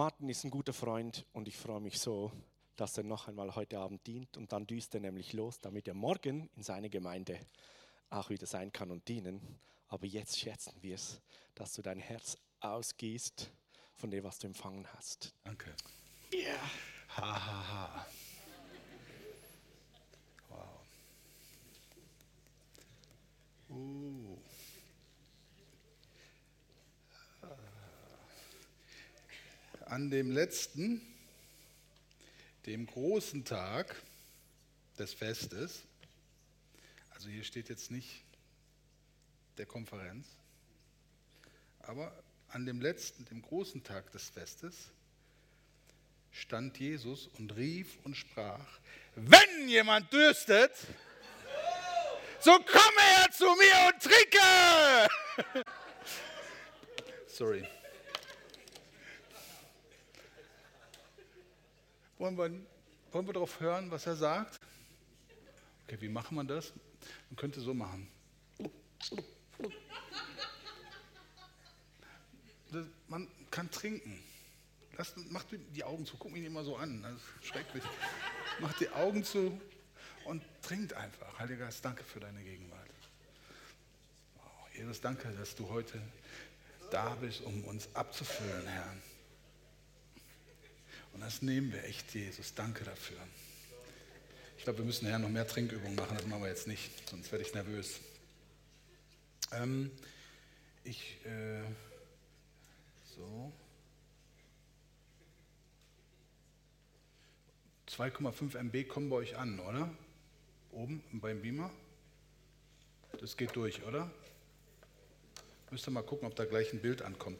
Martin ist ein guter Freund und ich freue mich so, dass er noch einmal heute Abend dient und dann düst er nämlich los, damit er morgen in seiner Gemeinde auch wieder sein kann und dienen. Aber jetzt schätzen wir es, dass du dein Herz ausgießt von dem, was du empfangen hast. Danke. Ja. Yeah. Ha, ha, ha. Wow. Uh. An dem letzten, dem großen Tag des Festes, also hier steht jetzt nicht der Konferenz, aber an dem letzten, dem großen Tag des Festes, stand Jesus und rief und sprach, wenn jemand dürstet, so komme er zu mir und trinke. Sorry. Wollen wir, wollen wir darauf hören, was er sagt? Okay, wie macht man das? Man könnte so machen. Das, man kann trinken. Lass, mach die Augen zu, guck mich immer so an, das ist schrecklich. mach die Augen zu und trinkt einfach. Heiliger Geist, danke für deine Gegenwart. Oh, Jesus, danke, dass du heute da bist, um uns abzufüllen, Herr. Und das nehmen wir echt, Jesus. Danke dafür. Ich glaube, wir müssen nachher noch mehr Trinkübungen machen. Das machen wir jetzt nicht, sonst werde ich nervös. Ähm, ich, äh, so. 2,5 MB kommen bei euch an, oder? Oben beim Beamer? Das geht durch, oder? Müsst ihr mal gucken, ob da gleich ein Bild ankommt.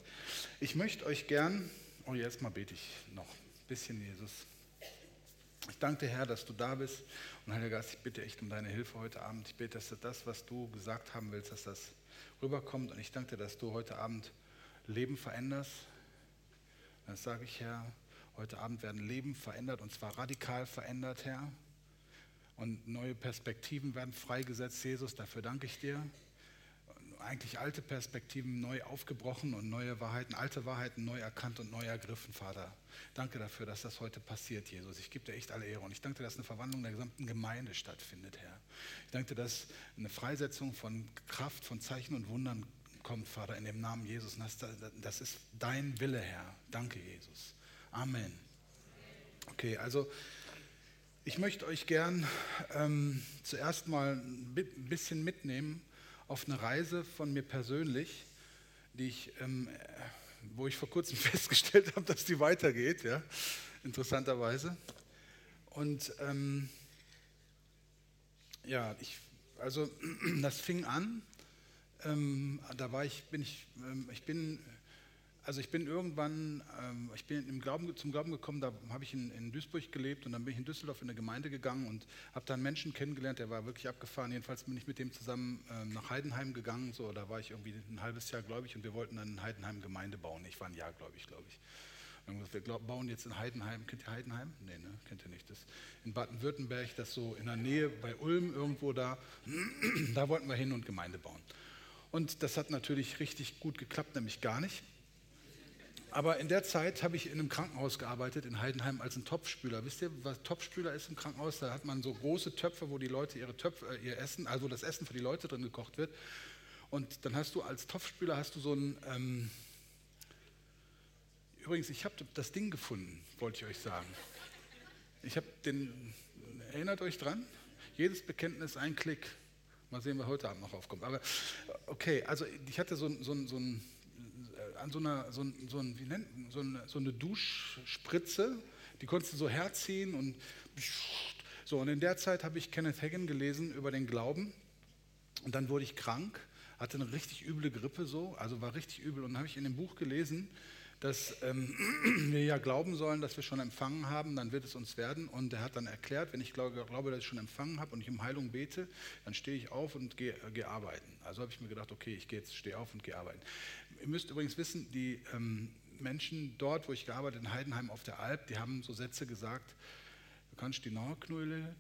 Ich möchte euch gern, oh, jetzt mal bete ich noch bisschen, Jesus. Ich danke dir, Herr, dass du da bist. Und Heiliger Geist, ich bitte echt um deine Hilfe heute Abend. Ich bitte, dass das, was du gesagt haben willst, dass das rüberkommt. Und ich danke dir, dass du heute Abend Leben veränderst. Das sage ich, Herr. Heute Abend werden Leben verändert und zwar radikal verändert, Herr. Und neue Perspektiven werden freigesetzt, Jesus. Dafür danke ich dir eigentlich alte Perspektiven neu aufgebrochen und neue Wahrheiten, alte Wahrheiten neu erkannt und neu ergriffen, Vater. Danke dafür, dass das heute passiert, Jesus. Ich gebe dir echt alle Ehre und ich danke dir, dass eine Verwandlung der gesamten Gemeinde stattfindet, Herr. Ich danke dir, dass eine Freisetzung von Kraft, von Zeichen und Wundern kommt, Vater, in dem Namen Jesus. Das ist dein Wille, Herr. Danke, Jesus. Amen. Okay, also ich möchte euch gern ähm, zuerst mal ein bisschen mitnehmen auf eine Reise von mir persönlich, die ich, ähm, wo ich vor kurzem festgestellt habe, dass die weitergeht, ja, interessanterweise. Und ähm, ja, ich, also das fing an. Ähm, da war ich, bin ich, ähm, ich bin also ich bin irgendwann, ähm, ich bin Glauben, zum Glauben gekommen, da habe ich in, in, Duisburg gelebt und dann bin ich in Düsseldorf in eine Gemeinde gegangen und habe da einen Menschen kennengelernt, der war wirklich abgefahren. Jedenfalls bin ich mit dem zusammen ähm, nach Heidenheim gegangen, so, da war ich irgendwie ein halbes Jahr gläubig und wir wollten dann in Heidenheim Gemeinde bauen. Ich war ein Jahr gläubig, glaube ich. Wir bauen jetzt in Heidenheim, kennt ihr Heidenheim? Nee, ne? kennt ihr nicht. Das in Baden-Württemberg, das so in der Nähe bei Ulm irgendwo da, da wollten wir hin und Gemeinde bauen. Und das hat natürlich richtig gut geklappt, nämlich gar nicht. Aber in der Zeit habe ich in einem Krankenhaus gearbeitet, in Heidenheim, als ein Topfspüler. Wisst ihr, was Topfspüler ist im Krankenhaus? Da hat man so große Töpfe, wo die Leute ihre Töpfe, äh, ihr Essen, also das Essen für die Leute drin gekocht wird. Und dann hast du als Topfspüler hast du so ein. Ähm Übrigens, ich habe das Ding gefunden, wollte ich euch sagen. Ich habe den. Erinnert euch dran? Jedes Bekenntnis ein Klick. Mal sehen, wer heute Abend noch aufkommt. Aber okay, also ich hatte so, so, so ein an so einer, so, so, wie nennt, so, eine, so eine Duschspritze, die konntest du so herziehen und so. Und in der Zeit habe ich Kenneth Hagen gelesen über den Glauben und dann wurde ich krank, hatte eine richtig üble Grippe so, also war richtig übel und dann habe ich in dem Buch gelesen, dass ähm, wir ja glauben sollen, dass wir schon empfangen haben, dann wird es uns werden. Und er hat dann erklärt, wenn ich glaube, glaube dass ich schon empfangen habe und ich um Heilung bete, dann stehe ich auf und gehe, gehe arbeiten. Also habe ich mir gedacht, okay, ich gehe jetzt, stehe auf und gehe arbeiten. Ihr müsst übrigens wissen, die ähm, Menschen dort, wo ich gearbeitet in Heidenheim auf der Alp, die haben so Sätze gesagt, du kannst die Nauerknäule,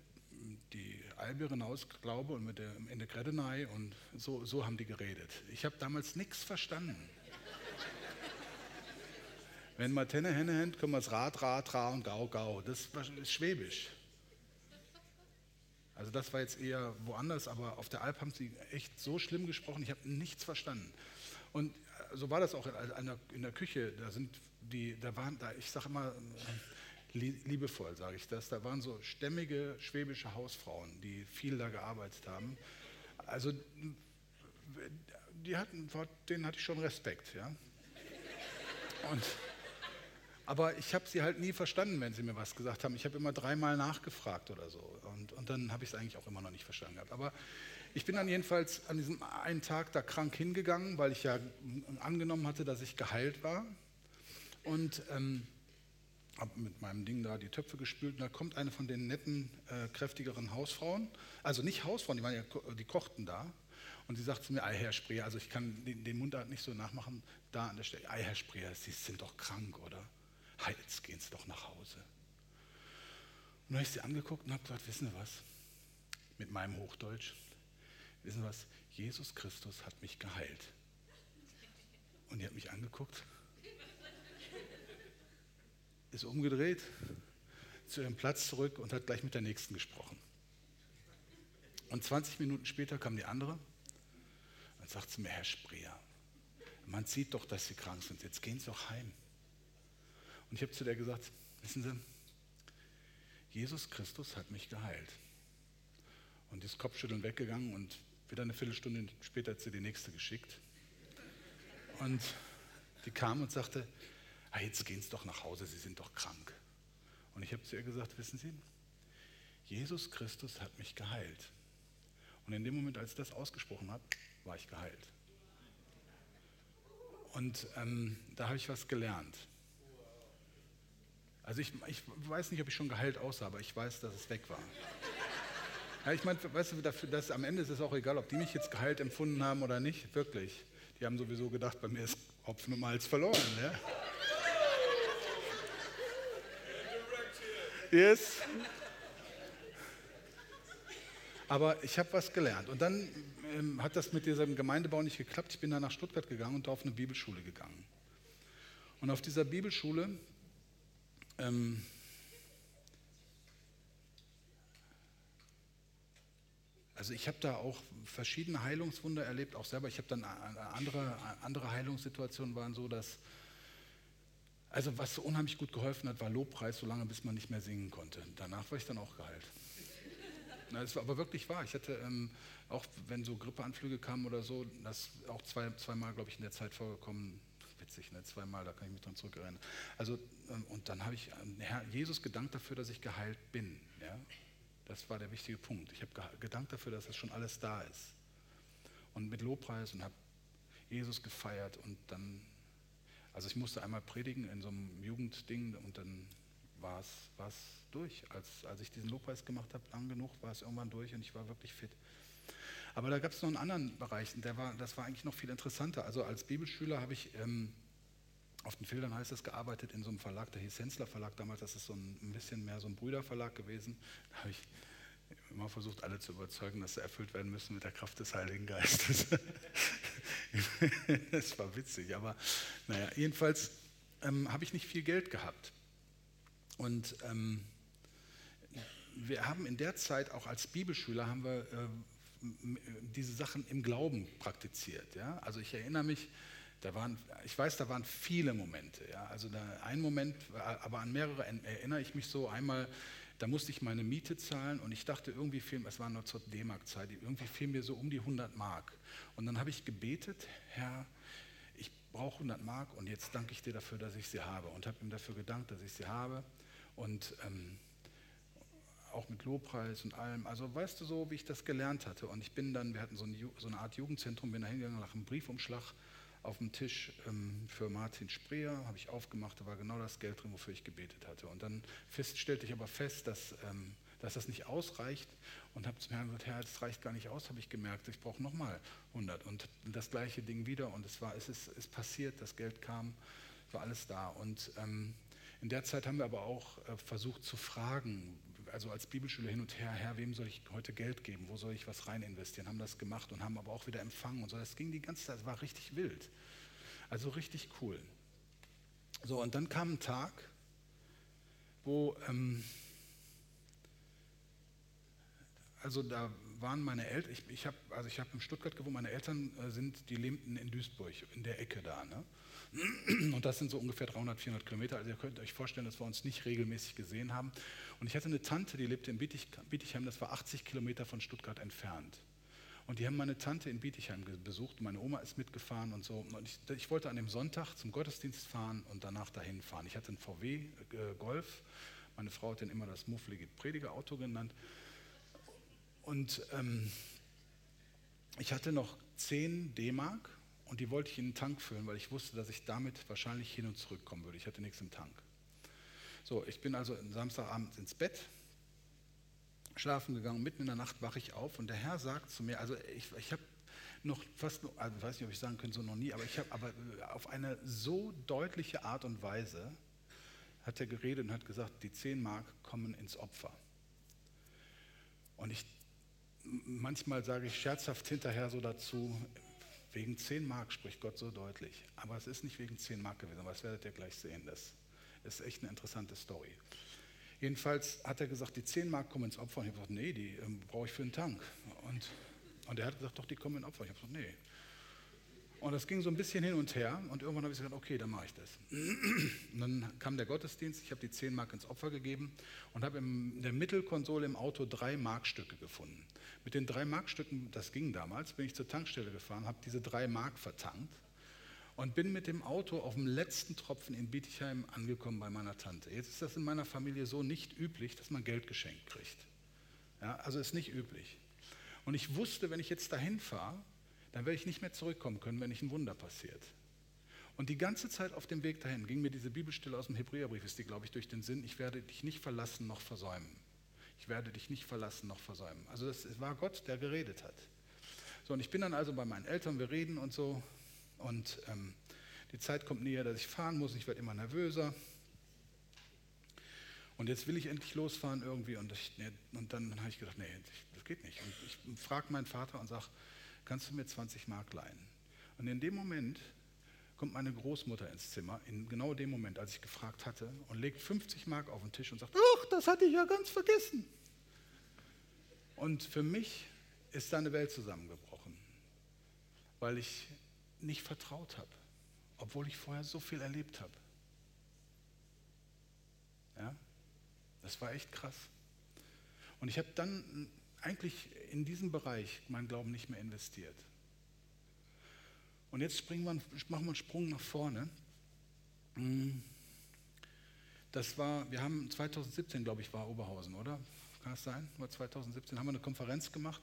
die Alberin ausglaube und mit der, in der Gredenei und so, so haben die geredet. Ich habe damals nichts verstanden. Wenn wir Tenne, Henne, Hend, können wir es Rad, Rad, Ra und Gau, Gau. Das ist Schwäbisch. Also das war jetzt eher woanders, aber auf der Alp haben sie echt so schlimm gesprochen, ich habe nichts verstanden. Und äh, so war das auch in der Küche. Da sind die, da waren, da, ich sage immer äh, liebevoll, sage ich das. Da waren so stämmige schwäbische Hausfrauen, die viel da gearbeitet haben. Also die hatten, vor denen hatte ich schon Respekt, ja. Und aber ich habe sie halt nie verstanden, wenn sie mir was gesagt haben. Ich habe immer dreimal nachgefragt oder so. Und, und dann habe ich es eigentlich auch immer noch nicht verstanden gehabt. Aber ich bin dann jedenfalls an diesem einen Tag da krank hingegangen, weil ich ja angenommen hatte, dass ich geheilt war. Und ähm, habe mit meinem Ding da die Töpfe gespült. Und da kommt eine von den netten, äh, kräftigeren Hausfrauen. Also nicht Hausfrauen, die, waren ja, die kochten da. Und sie sagt zu mir, Ei, Herr Spreer, also ich kann den, den Mundart nicht so nachmachen, da an der Stelle, Ei, Herr Spreer, Sie sind doch krank, oder? Jetzt gehen Sie doch nach Hause. Und dann habe ich sie angeguckt und habe gesagt, wissen Sie was? Mit meinem Hochdeutsch, wissen Sie was? Jesus Christus hat mich geheilt. Und die hat mich angeguckt, ist umgedreht, zu ihrem Platz zurück und hat gleich mit der Nächsten gesprochen. Und 20 Minuten später kam die andere und sagt zu mir, Herr Spreer, man sieht doch, dass Sie krank sind, jetzt gehen Sie doch heim. Und ich habe zu der gesagt, wissen Sie, Jesus Christus hat mich geheilt. Und die ist Kopfschütteln weggegangen und wieder eine Viertelstunde später hat sie die nächste geschickt. Und die kam und sagte, ah, jetzt gehen Sie doch nach Hause, Sie sind doch krank. Und ich habe zu ihr gesagt, wissen Sie, Jesus Christus hat mich geheilt. Und in dem Moment, als ich das ausgesprochen habe, war ich geheilt. Und ähm, da habe ich was gelernt. Also ich, ich weiß nicht, ob ich schon geheilt aussah, aber ich weiß, dass es weg war. Ja, ich meine, weißt du, dafür, dass am Ende ist es auch egal, ob die mich jetzt geheilt empfunden haben oder nicht, wirklich. Die haben sowieso gedacht, bei mir ist Hopfen und Malz verloren. Ja? Yes. Aber ich habe was gelernt. Und dann ähm, hat das mit diesem Gemeindebau nicht geklappt. Ich bin dann nach Stuttgart gegangen und da auf eine Bibelschule gegangen. Und auf dieser Bibelschule ähm, also ich habe da auch verschiedene Heilungswunder erlebt, auch selber. Ich habe dann andere, andere Heilungssituationen waren so, dass also was so unheimlich gut geholfen hat, war Lobpreis, solange bis man nicht mehr singen konnte. Danach war ich dann auch geheilt. Das war aber wirklich wahr. Ich hatte ähm, auch, wenn so Grippeanflüge kamen oder so, das auch zwei, zweimal, glaube ich, in der Zeit vorgekommen, witzig, ne? zweimal, da kann ich mich dran zurückerinnern. Also, ähm, und dann habe ich Herr Jesus gedankt dafür, dass ich geheilt bin. Ja? Das war der wichtige Punkt. Ich habe gedankt dafür, dass das schon alles da ist. Und mit Lobpreis und habe Jesus gefeiert und dann, also ich musste einmal predigen in so einem Jugendding und dann war es durch. Als, als ich diesen Lobpreis gemacht habe, lang genug, war es irgendwann durch und ich war wirklich fit. Aber da gab es noch einen anderen Bereich, der war, das war eigentlich noch viel interessanter. Also als Bibelschüler habe ich ähm, auf den Feldern heißt es gearbeitet in so einem Verlag, der hieß Hensler Verlag damals, das ist so ein, ein bisschen mehr so ein Brüderverlag gewesen. Da habe ich immer versucht, alle zu überzeugen, dass sie erfüllt werden müssen mit der Kraft des Heiligen Geistes. das war witzig, aber naja, jedenfalls ähm, habe ich nicht viel Geld gehabt. Und ähm, wir haben in der Zeit auch als Bibelschüler haben wir äh, diese Sachen im Glauben praktiziert. Ja? Also ich erinnere mich, da waren, ich weiß, da waren viele Momente. Ja? Also da, ein Moment, aber an mehrere erinnere ich mich so. Einmal, da musste ich meine Miete zahlen und ich dachte irgendwie fehlen, es war nur zur D-Mark-Zeit, irgendwie fehlen mir so um die 100 Mark. Und dann habe ich gebetet, Herr, ich brauche 100 Mark und jetzt danke ich dir dafür, dass ich sie habe. Und habe ihm dafür gedankt, dass ich sie habe. Und ähm, auch mit Lobpreis und allem. Also weißt du so, wie ich das gelernt hatte. Und ich bin dann, wir hatten so eine, so eine Art Jugendzentrum, bin da hingegangen nach einem Briefumschlag auf dem Tisch ähm, für Martin Spreer, habe ich aufgemacht, da war genau das Geld drin, wofür ich gebetet hatte. Und dann fest, stellte ich aber fest, dass, ähm, dass das nicht ausreicht und habe zum Herrn gesagt, Herr, das reicht gar nicht aus, habe ich gemerkt, ich brauche nochmal 100 und das gleiche Ding wieder und es war, es ist, ist passiert, das Geld kam, war alles da und ähm, in der Zeit haben wir aber auch äh, versucht zu fragen, also als Bibelschüler hin und her, Herr, wem soll ich heute Geld geben? Wo soll ich was rein investieren? Haben das gemacht und haben aber auch wieder empfangen und so. Das ging die ganze Zeit, war richtig wild. Also richtig cool. So, und dann kam ein Tag, wo, ähm, also da waren meine Eltern, ich, ich habe also hab in Stuttgart gewohnt, meine Eltern äh, sind, die lebten in Duisburg, in der Ecke da. Ne? Und das sind so ungefähr 300, 400 Kilometer. Also ihr könnt euch vorstellen, dass wir uns nicht regelmäßig gesehen haben. Und ich hatte eine Tante, die lebte in Bietigheim, das war 80 Kilometer von Stuttgart entfernt. Und die haben meine Tante in Bietigheim besucht. Meine Oma ist mitgefahren und so. Und ich, ich, wollte an dem Sonntag zum Gottesdienst fahren und danach dahin fahren. Ich hatte einen VW äh, Golf. Meine Frau hat den immer das mufflige Predigerauto genannt. Und ähm, ich hatte noch 10 D-Mark und die wollte ich in den Tank füllen, weil ich wusste, dass ich damit wahrscheinlich hin und zurück kommen würde. Ich hatte nichts im Tank. So, ich bin also Samstagabend ins Bett, schlafen gegangen, mitten in der Nacht wache ich auf und der Herr sagt zu mir, also ich, ich habe noch fast, also ich weiß nicht, ob ich sagen könnte, so noch nie, aber ich habe aber äh, auf eine so deutliche Art und Weise hat er geredet und hat gesagt, die 10 Mark kommen ins Opfer. Und ich, manchmal sage ich scherzhaft hinterher so dazu, wegen 10 Mark spricht Gott so deutlich. Aber es ist nicht wegen 10 Mark gewesen, aber das werdet ihr gleich sehen. Das ist echt eine interessante Story. Jedenfalls hat er gesagt, die 10 Mark kommen ins Opfer. Und ich habe gesagt, nee, die ähm, brauche ich für den Tank. Und, und er hat gesagt, doch, die kommen ins Opfer. Ich habe gesagt, nee. Und das ging so ein bisschen hin und her. Und irgendwann habe ich gesagt, okay, dann mache ich das. Und dann kam der Gottesdienst. Ich habe die 10 Mark ins Opfer gegeben und habe in der Mittelkonsole im Auto drei Markstücke gefunden. Mit den drei Markstücken, das ging damals, bin ich zur Tankstelle gefahren, habe diese drei Mark vertankt und bin mit dem Auto auf dem letzten Tropfen in Bietigheim angekommen bei meiner Tante. Jetzt ist das in meiner Familie so nicht üblich, dass man Geld geschenkt kriegt. Ja, also ist nicht üblich. Und ich wusste, wenn ich jetzt dahin fahre, dann werde ich nicht mehr zurückkommen können, wenn nicht ein Wunder passiert. Und die ganze Zeit auf dem Weg dahin ging mir diese Bibelstelle aus dem Hebräerbrief, ist die, glaube ich, durch den Sinn, ich werde dich nicht verlassen noch versäumen. Ich werde dich nicht verlassen noch versäumen. Also das war Gott, der geredet hat. So, und ich bin dann also bei meinen Eltern, wir reden und so, und ähm, die Zeit kommt näher, dass ich fahren muss. Ich werde immer nervöser. Und jetzt will ich endlich losfahren irgendwie. Und, ich, und dann habe ich gedacht, nee, das geht nicht. Und ich frage meinen Vater und sage, kannst du mir 20 Mark leihen? Und in dem Moment kommt meine Großmutter ins Zimmer, in genau dem Moment, als ich gefragt hatte, und legt 50 Mark auf den Tisch und sagt, ach, das hatte ich ja ganz vergessen. Und für mich ist da eine Welt zusammengebrochen, weil ich nicht vertraut habe, obwohl ich vorher so viel erlebt habe. Ja, das war echt krass. Und ich habe dann eigentlich in diesem Bereich meinen Glauben nicht mehr investiert. Und jetzt wir, machen wir einen Sprung nach vorne. Hm. Das war, wir haben 2017, glaube ich, war Oberhausen, oder? Kann das sein? War 2017 haben wir eine Konferenz gemacht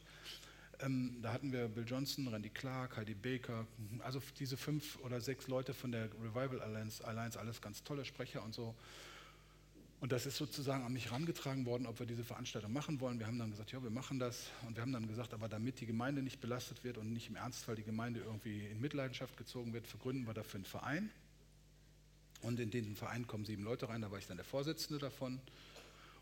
ähm, da hatten wir Bill Johnson, Randy Clark, Heidi Baker, also diese fünf oder sechs Leute von der Revival Alliance, alles ganz tolle Sprecher und so. Und das ist sozusagen an mich herangetragen worden, ob wir diese Veranstaltung machen wollen. Wir haben dann gesagt, ja, wir machen das. Und wir haben dann gesagt, aber damit die Gemeinde nicht belastet wird und nicht im Ernstfall die Gemeinde irgendwie in Mitleidenschaft gezogen wird, vergründen wir dafür einen Verein. Und in den Verein kommen sieben Leute rein, da war ich dann der Vorsitzende davon.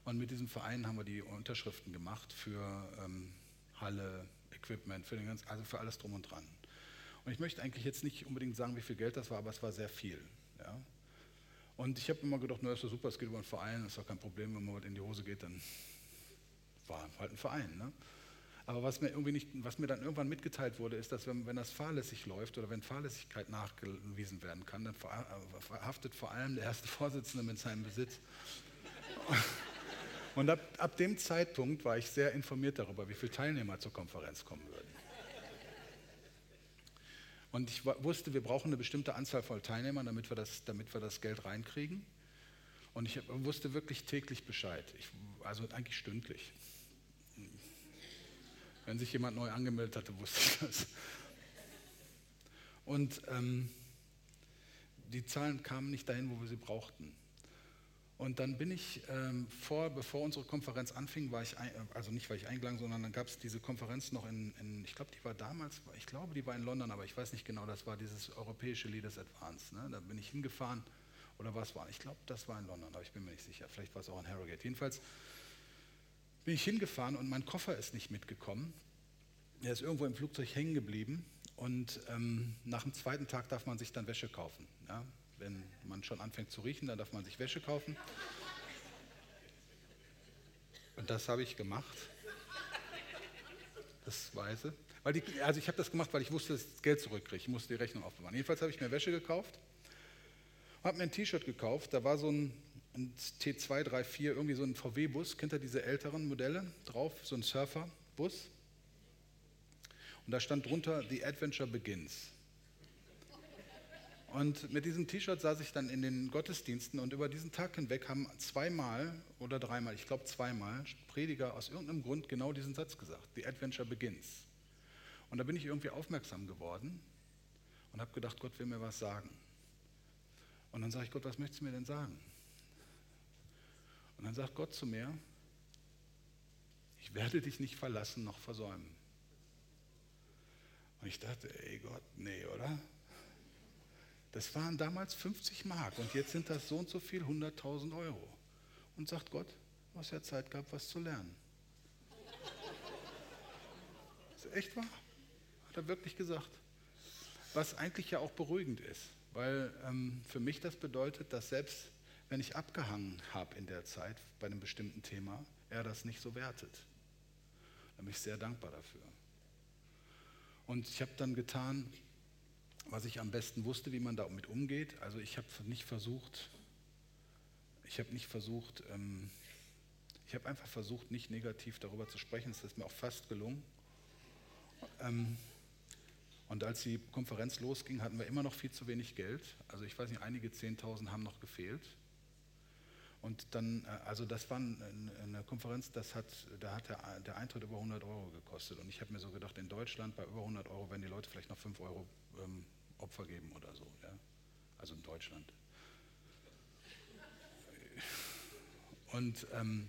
Und mit diesem Verein haben wir die Unterschriften gemacht für ähm, Halle, Equipment, für den ganzen, also für alles drum und dran. Und ich möchte eigentlich jetzt nicht unbedingt sagen, wie viel Geld das war, aber es war sehr viel. Ja. Und ich habe immer gedacht, na, ist doch super, es geht über einen Verein, ist doch kein Problem, wenn man in die Hose geht, dann war halt ein Verein. Ne? Aber was mir, irgendwie nicht, was mir dann irgendwann mitgeteilt wurde, ist, dass wenn, wenn das fahrlässig läuft oder wenn Fahrlässigkeit nachgewiesen werden kann, dann verhaftet vor allem der erste Vorsitzende mit seinem Besitz. Und ab, ab dem Zeitpunkt war ich sehr informiert darüber, wie viele Teilnehmer zur Konferenz kommen würden. Und ich wusste, wir brauchen eine bestimmte Anzahl von Teilnehmern, damit wir das, damit wir das Geld reinkriegen. Und ich wusste wirklich täglich Bescheid, ich, also eigentlich stündlich. Wenn sich jemand neu angemeldet hatte, wusste ich das. Und ähm, die Zahlen kamen nicht dahin, wo wir sie brauchten. Und dann bin ich ähm, vor, bevor unsere Konferenz anfing, war ich, ein, also nicht weil ich eingeladen, sondern dann gab es diese Konferenz noch in, in ich glaube, die war damals, ich glaube, die war in London, aber ich weiß nicht genau, das war dieses europäische Leaders Advance. Ne? Da bin ich hingefahren, oder was war, ich glaube, das war in London, aber ich bin mir nicht sicher, vielleicht war es auch in Harrogate. Jedenfalls bin ich hingefahren und mein Koffer ist nicht mitgekommen. Er ist irgendwo im Flugzeug hängen geblieben und ähm, nach dem zweiten Tag darf man sich dann Wäsche kaufen. Ja? Wenn man schon anfängt zu riechen, dann darf man sich Wäsche kaufen. Und das habe ich gemacht. Das Weiße. Weil die, also ich habe das gemacht, weil ich wusste, dass ich das Geld zurückkriege. Ich musste die Rechnung aufbewahren. Jedenfalls habe ich mir Wäsche gekauft, habe mir ein T-Shirt gekauft. Da war so ein, ein T234, irgendwie so ein VW-Bus. Kennt ihr diese älteren Modelle drauf? So ein Surfer-Bus. Und da stand drunter, The Adventure Begins. Und mit diesem T-Shirt saß ich dann in den Gottesdiensten und über diesen Tag hinweg haben zweimal oder dreimal, ich glaube zweimal, Prediger aus irgendeinem Grund genau diesen Satz gesagt, The Adventure Begins. Und da bin ich irgendwie aufmerksam geworden und habe gedacht, Gott will mir was sagen. Und dann sage ich, Gott, was möchtest du mir denn sagen? Und dann sagt Gott zu mir, ich werde dich nicht verlassen noch versäumen. Und ich dachte, ey Gott, nee, oder? Das waren damals 50 Mark und jetzt sind das so und so viel, 100.000 Euro. Und sagt Gott, du hast ja Zeit gehabt, was zu lernen. Das ist echt wahr. Hat er wirklich gesagt. Was eigentlich ja auch beruhigend ist, weil ähm, für mich das bedeutet, dass selbst wenn ich abgehangen habe in der Zeit bei einem bestimmten Thema, er das nicht so wertet. Da bin ich sehr dankbar dafür. Und ich habe dann getan, was ich am besten wusste, wie man damit umgeht. Also ich habe nicht versucht, ich habe nicht versucht, ähm, ich habe einfach versucht, nicht negativ darüber zu sprechen. Das ist mir auch fast gelungen. Ähm, und als die Konferenz losging, hatten wir immer noch viel zu wenig Geld. Also ich weiß nicht, einige 10.000 haben noch gefehlt. Und dann, äh, also das war eine Konferenz, das hat, da hat der, der Eintritt über 100 Euro gekostet. Und ich habe mir so gedacht, in Deutschland bei über 100 Euro werden die Leute vielleicht noch 5 Euro ähm, Opfer geben oder so. Ja? Also in Deutschland. Und ähm,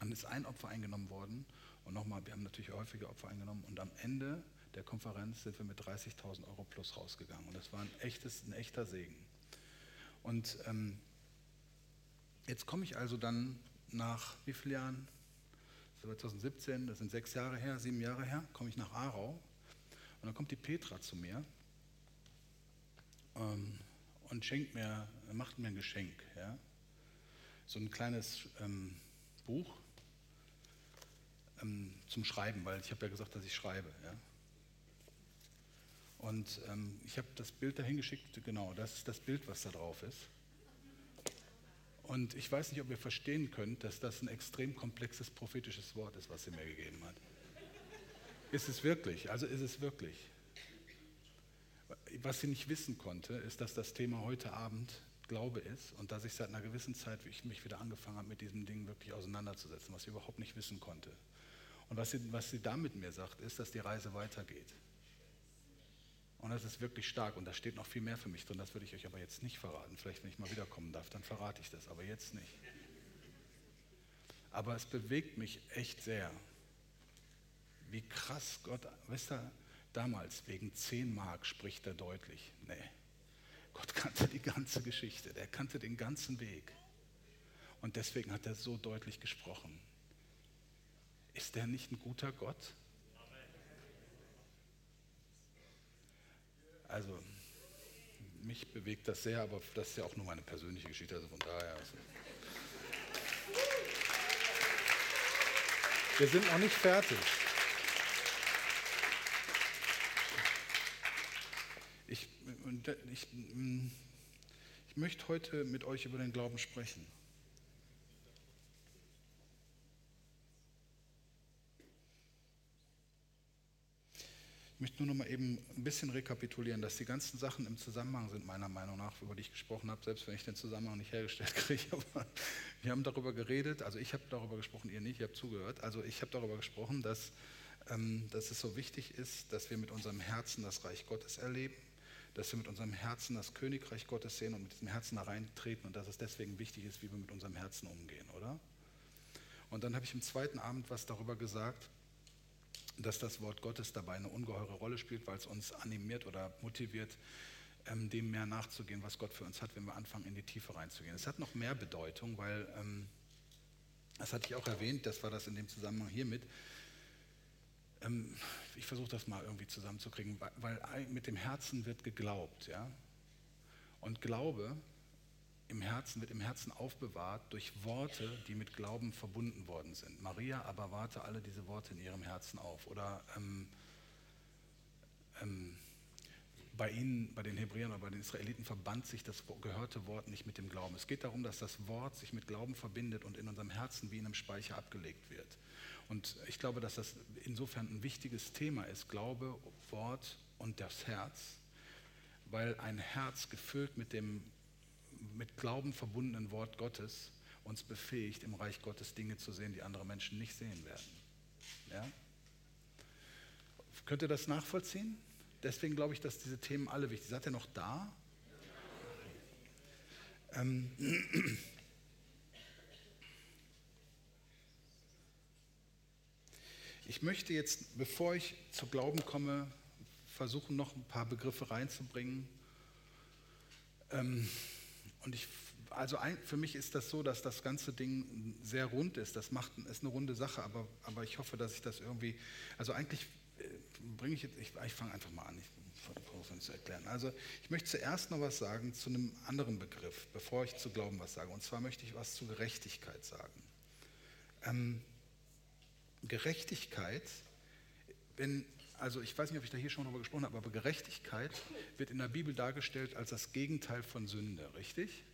dann ist ein Opfer eingenommen worden. Und nochmal, wir haben natürlich häufige Opfer eingenommen. Und am Ende der Konferenz sind wir mit 30.000 Euro plus rausgegangen. Und das war ein, echtes, ein echter Segen. Und ähm, Jetzt komme ich also dann nach wie vielen Jahren? 2017, das sind sechs Jahre her, sieben Jahre her, komme ich nach Aarau dann kommt die Petra zu mir ähm, und schenkt mir, macht mir ein Geschenk. Ja? So ein kleines ähm, Buch ähm, zum Schreiben, weil ich habe ja gesagt, dass ich schreibe. Ja? Und ähm, ich habe das Bild dahin geschickt, genau, das ist das Bild, was da drauf ist. Und ich weiß nicht, ob ihr verstehen könnt, dass das ein extrem komplexes prophetisches Wort ist, was sie mir gegeben hat. Ist es wirklich? Also ist es wirklich. Was sie nicht wissen konnte, ist, dass das Thema heute Abend Glaube ist und dass ich seit einer gewissen Zeit ich mich wieder angefangen habe, mit diesem Ding wirklich auseinanderzusetzen, was sie überhaupt nicht wissen konnte. Und was sie, was sie da mit mir sagt, ist, dass die Reise weitergeht. Und das ist wirklich stark und da steht noch viel mehr für mich drin, das würde ich euch aber jetzt nicht verraten. Vielleicht, wenn ich mal wiederkommen darf, dann verrate ich das, aber jetzt nicht. Aber es bewegt mich echt sehr, wie krass Gott, wisst ihr, damals wegen 10 Mark spricht er deutlich. Nee, Gott kannte die ganze Geschichte, der kannte den ganzen Weg. Und deswegen hat er so deutlich gesprochen. Ist der nicht ein guter Gott? Also, mich bewegt das sehr, aber das ist ja auch nur meine persönliche Geschichte, also von daher. Also. Wir sind noch nicht fertig. Ich, ich, ich möchte heute mit euch über den Glauben sprechen. Ich möchte nur noch mal eben ein bisschen rekapitulieren, dass die ganzen Sachen im Zusammenhang sind, meiner Meinung nach, über die ich gesprochen habe, selbst wenn ich den Zusammenhang nicht hergestellt kriege. Aber wir haben darüber geredet, also ich habe darüber gesprochen, ihr nicht, ihr habt zugehört. Also ich habe darüber gesprochen, dass, ähm, dass es so wichtig ist, dass wir mit unserem Herzen das Reich Gottes erleben, dass wir mit unserem Herzen das Königreich Gottes sehen und mit diesem Herzen da reintreten und dass es deswegen wichtig ist, wie wir mit unserem Herzen umgehen, oder? Und dann habe ich im zweiten Abend was darüber gesagt, dass das Wort Gottes dabei eine ungeheure Rolle spielt, weil es uns animiert oder motiviert, ähm, dem mehr nachzugehen, was Gott für uns hat, wenn wir anfangen, in die Tiefe reinzugehen. Es hat noch mehr Bedeutung, weil, ähm, das hatte ich auch erwähnt, das war das in dem Zusammenhang hiermit, ähm, ich versuche das mal irgendwie zusammenzukriegen, weil mit dem Herzen wird geglaubt, ja. Und Glaube im Herzen wird im Herzen aufbewahrt durch Worte, die mit Glauben verbunden worden sind. Maria aber warte alle diese Worte in ihrem Herzen auf. Oder ähm, ähm, bei ihnen, bei den Hebräern oder bei den Israeliten verband sich das gehörte Wort nicht mit dem Glauben. Es geht darum, dass das Wort sich mit Glauben verbindet und in unserem Herzen wie in einem Speicher abgelegt wird. Und ich glaube, dass das insofern ein wichtiges Thema ist, Glaube, Wort und das Herz, weil ein Herz gefüllt mit dem mit Glauben verbundenen Wort Gottes uns befähigt, im Reich Gottes Dinge zu sehen, die andere Menschen nicht sehen werden. Ja? Könnt ihr das nachvollziehen? Deswegen glaube ich, dass diese Themen alle wichtig sind. Seid ihr noch da? Ähm. Ich möchte jetzt, bevor ich zu Glauben komme, versuchen, noch ein paar Begriffe reinzubringen. Ähm, und ich, also ein, für mich ist das so, dass das ganze Ding sehr rund ist. Das macht, ist eine runde Sache, aber, aber ich hoffe, dass ich das irgendwie, also eigentlich äh, bringe ich jetzt, ich, ich fange einfach mal an, ich versuche es zu erklären. Also ich möchte zuerst noch was sagen zu einem anderen Begriff, bevor ich zu Glauben was sage. Und zwar möchte ich was zu Gerechtigkeit sagen. Ähm, Gerechtigkeit, wenn also ich weiß nicht, ob ich da hier schon drüber gesprochen habe, aber Gerechtigkeit wird in der Bibel dargestellt als das Gegenteil von Sünde, richtig?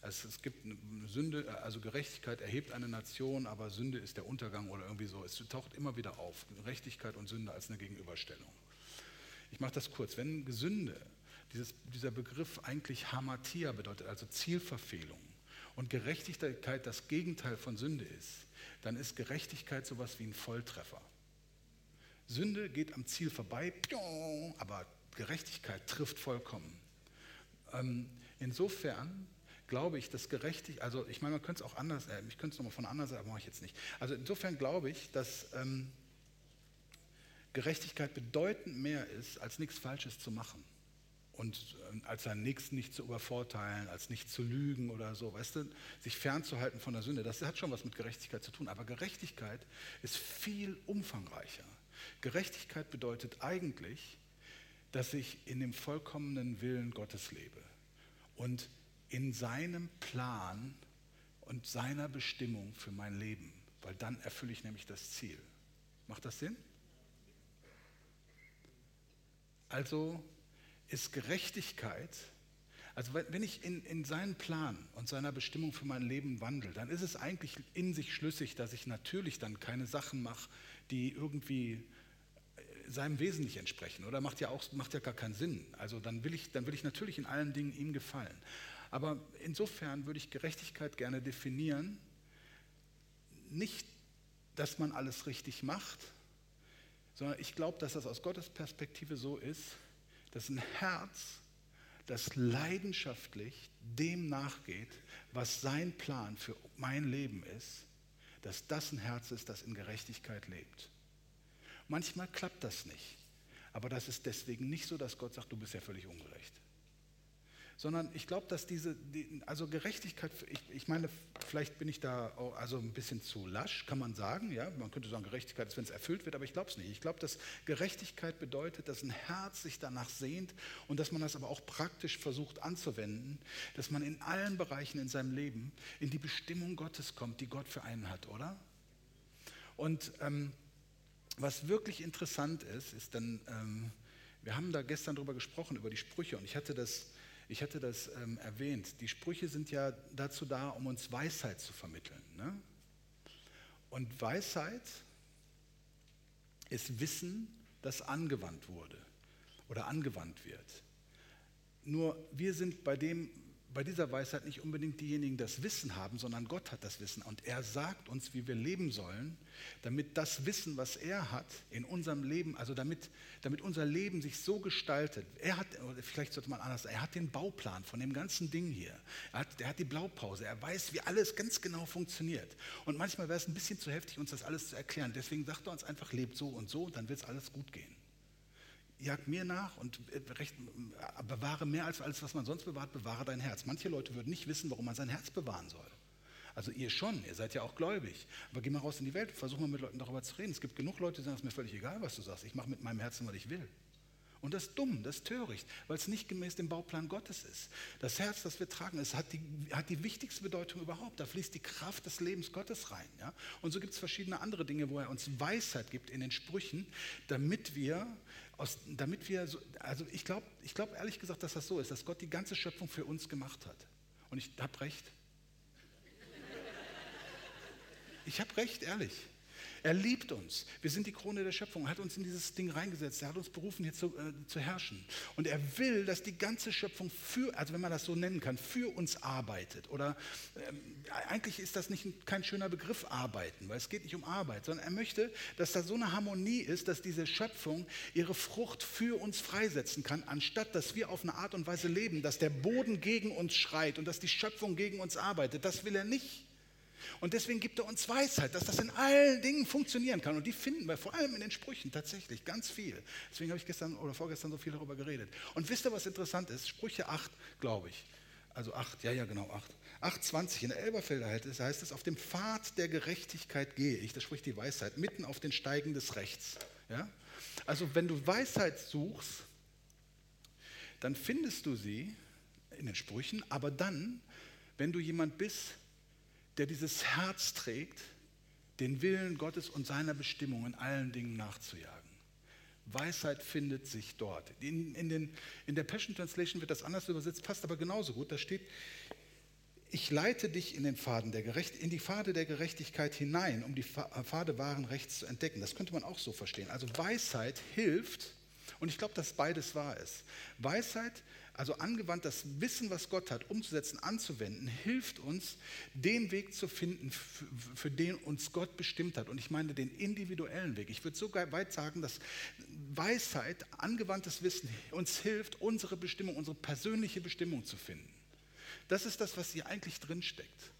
Also es gibt Sünde, also Gerechtigkeit erhebt eine Nation, aber Sünde ist der Untergang oder irgendwie so. Es taucht immer wieder auf, Gerechtigkeit und Sünde als eine Gegenüberstellung. Ich mache das kurz. Wenn Sünde, dieses, dieser Begriff eigentlich Hamatia bedeutet, also Zielverfehlung, und Gerechtigkeit das Gegenteil von Sünde ist, dann ist Gerechtigkeit sowas wie ein Volltreffer. Sünde geht am Ziel vorbei, aber Gerechtigkeit trifft vollkommen. Ähm, insofern glaube ich, dass Gerechtigkeit, also ich meine, man könnte es auch anders, äh, ich könnte es nochmal von anders aber mache ich jetzt nicht. Also insofern glaube ich, dass ähm, Gerechtigkeit bedeutend mehr ist, als nichts Falsches zu machen. Und äh, als seinen Nächsten nicht zu übervorteilen, als nicht zu lügen oder so, weißt du, sich fernzuhalten von der Sünde, das hat schon was mit Gerechtigkeit zu tun. Aber Gerechtigkeit ist viel umfangreicher. Gerechtigkeit bedeutet eigentlich, dass ich in dem vollkommenen Willen Gottes lebe und in seinem Plan und seiner Bestimmung für mein Leben, weil dann erfülle ich nämlich das Ziel. Macht das Sinn? Also ist Gerechtigkeit, also wenn ich in, in seinen Plan und seiner Bestimmung für mein Leben wandle, dann ist es eigentlich in sich schlüssig, dass ich natürlich dann keine Sachen mache, die irgendwie äh, seinem Wesen nicht entsprechen oder macht ja auch macht ja gar keinen Sinn. Also dann will ich dann will ich natürlich in allen Dingen ihm gefallen. Aber insofern würde ich Gerechtigkeit gerne definieren, nicht, dass man alles richtig macht, sondern ich glaube, dass das aus Gottes Perspektive so ist, dass ein Herz, das leidenschaftlich dem nachgeht, was sein Plan für mein Leben ist, dass das ein Herz ist, das in Gerechtigkeit lebt. Manchmal klappt das nicht, aber das ist deswegen nicht so, dass Gott sagt, du bist ja völlig ungerecht sondern ich glaube, dass diese, die, also Gerechtigkeit, ich, ich, meine, vielleicht bin ich da auch, also ein bisschen zu lasch, kann man sagen, ja, man könnte sagen, Gerechtigkeit ist, wenn es erfüllt wird, aber ich glaube es nicht. Ich glaube, dass Gerechtigkeit bedeutet, dass ein Herz sich danach sehnt und dass man das aber auch praktisch versucht anzuwenden, dass man in allen Bereichen in seinem Leben in die Bestimmung Gottes kommt, die Gott für einen hat, oder? Und ähm, was wirklich interessant ist, ist dann, ähm, wir haben da gestern drüber gesprochen, über die Sprüche, und ich hatte das ich hatte das ähm, erwähnt. Die Sprüche sind ja dazu da, um uns Weisheit zu vermitteln. Ne? Und Weisheit ist Wissen, das angewandt wurde oder angewandt wird. Nur wir sind bei dem bei dieser Weisheit nicht unbedingt diejenigen, die das Wissen haben, sondern Gott hat das Wissen. Und er sagt uns, wie wir leben sollen, damit das Wissen, was er hat in unserem Leben, also damit, damit unser Leben sich so gestaltet. Er hat, vielleicht sollte man anders sagen, er hat den Bauplan von dem ganzen Ding hier. Er hat, er hat die Blaupause. Er weiß, wie alles ganz genau funktioniert. Und manchmal wäre es ein bisschen zu heftig, uns das alles zu erklären. Deswegen sagt er uns einfach, lebt so und so, dann wird es alles gut gehen jag mir nach und äh, äh, bewahre mehr als alles, was man sonst bewahrt, bewahre dein Herz. Manche Leute würden nicht wissen, warum man sein Herz bewahren soll. Also ihr schon, ihr seid ja auch gläubig. Aber geh mal raus in die Welt, versuch mal mit Leuten darüber zu reden. Es gibt genug Leute, die sagen, es ist mir völlig egal, was du sagst. Ich mache mit meinem Herzen, was ich will. Und das ist dumm, das ist töricht, weil es nicht gemäß dem Bauplan Gottes ist. Das Herz, das wir tragen, es hat die, hat die wichtigste Bedeutung überhaupt. Da fließt die Kraft des Lebens Gottes rein. Ja? Und so gibt es verschiedene andere Dinge, wo er uns Weisheit gibt in den Sprüchen, damit wir, aus, damit wir so, also ich glaube ich glaub ehrlich gesagt, dass das so ist, dass Gott die ganze Schöpfung für uns gemacht hat. Und ich habe recht. Ich habe recht, ehrlich. Er liebt uns. Wir sind die Krone der Schöpfung. Er hat uns in dieses Ding reingesetzt. Er hat uns berufen, hier zu, äh, zu herrschen. Und er will, dass die ganze Schöpfung für, also wenn man das so nennen kann, für uns arbeitet. Oder ähm, eigentlich ist das nicht kein schöner Begriff, arbeiten, weil es geht nicht um Arbeit, sondern er möchte, dass da so eine Harmonie ist, dass diese Schöpfung ihre Frucht für uns freisetzen kann, anstatt dass wir auf eine Art und Weise leben, dass der Boden gegen uns schreit und dass die Schöpfung gegen uns arbeitet. Das will er nicht. Und deswegen gibt er uns Weisheit, dass das in allen Dingen funktionieren kann. Und die finden wir vor allem in den Sprüchen tatsächlich ganz viel. Deswegen habe ich gestern oder vorgestern so viel darüber geredet. Und wisst ihr, was interessant ist? Sprüche 8, glaube ich. Also 8, ja, ja, genau, 8. 8,20 in der Elberfelder heißt es, auf dem Pfad der Gerechtigkeit gehe ich, das spricht die Weisheit, mitten auf den Steigen des Rechts. Ja? Also wenn du Weisheit suchst, dann findest du sie in den Sprüchen, aber dann, wenn du jemand bist, der dieses Herz trägt, den Willen Gottes und seiner Bestimmung in allen Dingen nachzujagen. Weisheit findet sich dort. In, in, den, in der Passion Translation wird das anders übersetzt, passt aber genauso gut. Da steht, ich leite dich in, den Faden der Gerecht, in die Pfade der Gerechtigkeit hinein, um die Pfade wahren Rechts zu entdecken. Das könnte man auch so verstehen. Also Weisheit hilft, und ich glaube, dass beides wahr ist. Weisheit also angewandt, das Wissen, was Gott hat, umzusetzen, anzuwenden, hilft uns, den Weg zu finden, für den uns Gott bestimmt hat. Und ich meine den individuellen Weg. Ich würde so weit sagen, dass Weisheit, angewandtes Wissen uns hilft, unsere Bestimmung, unsere persönliche Bestimmung zu finden. Das ist das, was hier eigentlich drinsteckt.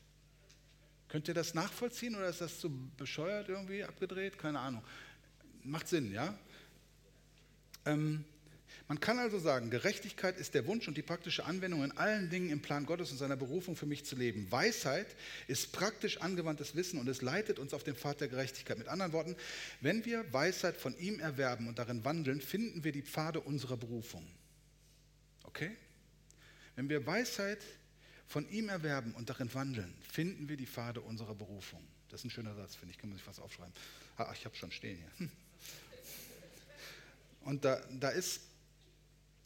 Könnt ihr das nachvollziehen oder ist das zu bescheuert irgendwie abgedreht? Keine Ahnung. Macht Sinn, ja? Ähm, man kann also sagen, Gerechtigkeit ist der Wunsch und die praktische Anwendung in allen Dingen im Plan Gottes und seiner Berufung für mich zu leben. Weisheit ist praktisch angewandtes Wissen und es leitet uns auf den Pfad der Gerechtigkeit. Mit anderen Worten, wenn wir Weisheit von ihm erwerben und darin wandeln, finden wir die Pfade unserer Berufung. Okay? Wenn wir Weisheit von ihm erwerben und darin wandeln, finden wir die Pfade unserer Berufung. Das ist ein schöner Satz, finde ich. Kann man sich was aufschreiben. Ah, ich habe schon stehen hier. Hm. Und da, da ist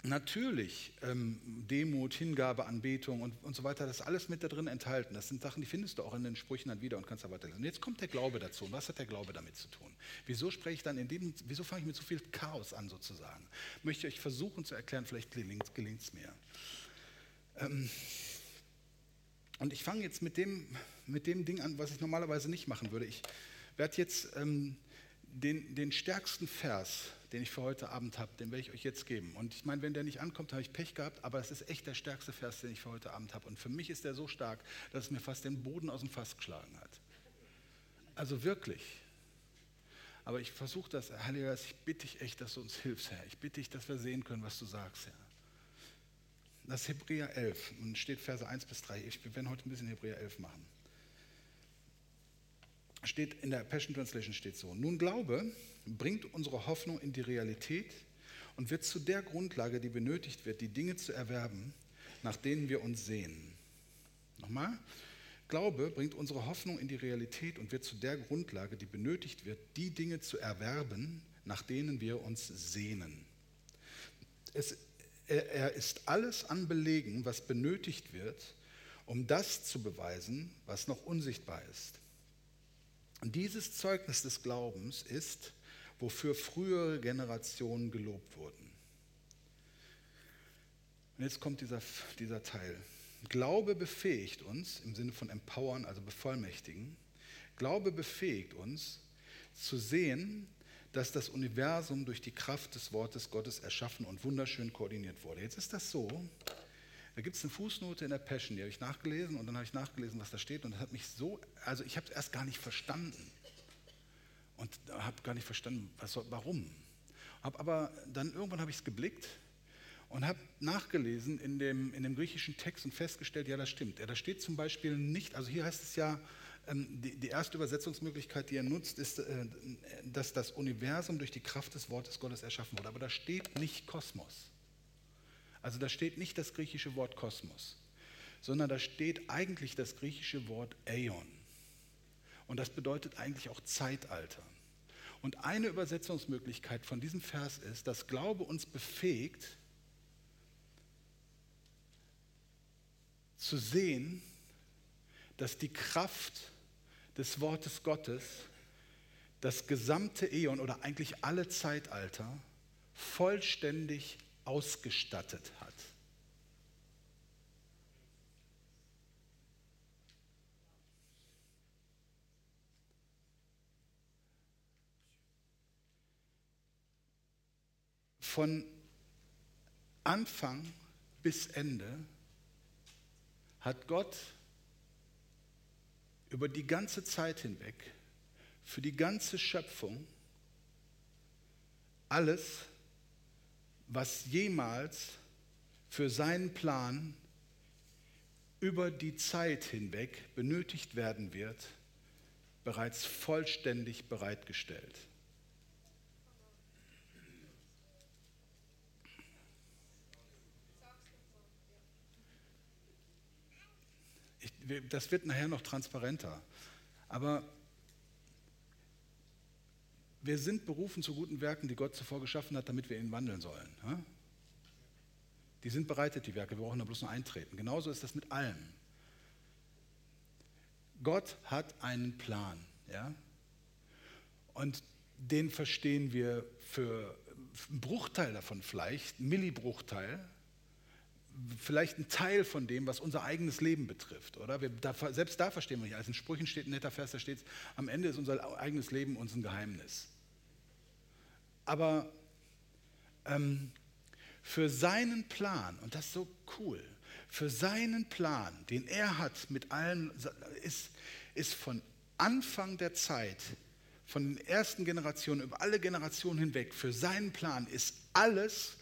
Natürlich, ähm, Demut, Hingabe, Anbetung und, und so weiter, das ist alles mit da drin enthalten. Das sind Sachen, die findest du auch in den Sprüchen dann wieder und kannst da weiterlesen. Und jetzt kommt der Glaube dazu. Und was hat der Glaube damit zu tun? Wieso spreche ich dann in dem, wieso fange ich mit so viel Chaos an sozusagen? Möchte ich euch versuchen zu erklären, vielleicht gelingt es mir. Ähm, und ich fange jetzt mit dem, mit dem Ding an, was ich normalerweise nicht machen würde. Ich werde jetzt ähm, den, den stärksten Vers den ich für heute Abend habe, den werde ich euch jetzt geben. Und ich meine, wenn der nicht ankommt, habe ich Pech gehabt, aber es ist echt der stärkste Vers, den ich für heute Abend habe. Und für mich ist der so stark, dass es mir fast den Boden aus dem Fass geschlagen hat. Also wirklich. Aber ich versuche das, Heiliger Geist, ich bitte dich echt, dass du uns hilfst, Herr. Ich bitte dich, dass wir sehen können, was du sagst, Herr. Das ist Hebräer 11 und steht Verse 1 bis 3. wir werden heute ein bisschen Hebräer 11 machen. Steht in der Passion Translation steht so: Nun Glaube bringt unsere Hoffnung in die Realität und wird zu der Grundlage, die benötigt wird, die Dinge zu erwerben, nach denen wir uns sehen. Nochmal. Glaube bringt unsere Hoffnung in die Realität und wird zu der Grundlage, die benötigt wird, die Dinge zu erwerben, nach denen wir uns sehnen. Es, er, ist alles an Belegen, was benötigt wird, um das zu beweisen, was noch unsichtbar ist. Und dieses Zeugnis des Glaubens ist, wofür frühere Generationen gelobt wurden. Und jetzt kommt dieser, dieser Teil. Glaube befähigt uns, im Sinne von empowern, also bevollmächtigen, Glaube befähigt uns zu sehen, dass das Universum durch die Kraft des Wortes Gottes erschaffen und wunderschön koordiniert wurde. Jetzt ist das so, da gibt es eine Fußnote in der Passion, die habe ich nachgelesen und dann habe ich nachgelesen, was da steht und das hat mich so, also ich habe es erst gar nicht verstanden und habe gar nicht verstanden, was, warum. Hab aber dann irgendwann habe ich es geblickt und habe nachgelesen in dem, in dem griechischen Text und festgestellt, ja, das stimmt. Ja, da steht zum Beispiel nicht, also hier heißt es ja, ähm, die, die, erste Übersetzungsmöglichkeit, die er nutzt, ist, äh, dass das Universum durch die Kraft des Wortes Gottes erschaffen wurde. Aber da steht nicht Kosmos. Also da steht nicht das griechische Wort Kosmos, sondern da steht eigentlich das griechische Wort Äon. Und das bedeutet eigentlich auch Zeitalter. Und eine Übersetzungsmöglichkeit von diesem Vers ist, dass Glaube uns befähigt, zu sehen, dass die Kraft des Wortes Gottes das gesamte Äon oder eigentlich alle Zeitalter vollständig ausgestattet hat. Von Anfang bis Ende hat Gott über die ganze Zeit hinweg für die ganze Schöpfung alles, was jemals für seinen Plan über die Zeit hinweg benötigt werden wird, bereits vollständig bereitgestellt. Ich, das wird nachher noch transparenter. Aber wir sind berufen zu guten Werken, die Gott zuvor geschaffen hat, damit wir ihn wandeln sollen. Die sind bereitet, die Werke, wir brauchen da bloß nur eintreten. Genauso ist das mit allem. Gott hat einen Plan. Ja? Und den verstehen wir für einen Bruchteil davon vielleicht, einen Millibruchteil, vielleicht ein Teil von dem, was unser eigenes Leben betrifft, oder? Wir, da, selbst da verstehen wir nicht alles. In Sprüchen steht ein netter Vers, da steht am Ende ist unser eigenes Leben uns ein Geheimnis. Aber ähm, für seinen Plan, und das ist so cool, für seinen Plan, den er hat mit allen, ist, ist von Anfang der Zeit, von den ersten Generationen über alle Generationen hinweg, für seinen Plan ist alles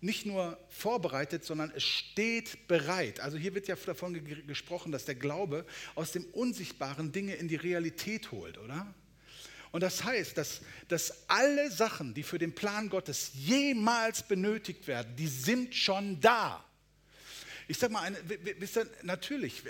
nicht nur vorbereitet, sondern es steht bereit. Also hier wird ja davon gesprochen, dass der Glaube aus dem Unsichtbaren Dinge in die Realität holt, oder? Und das heißt, dass, dass alle Sachen, die für den Plan Gottes jemals benötigt werden, die sind schon da. Ich sage mal, eine, wisst ihr, natürlich,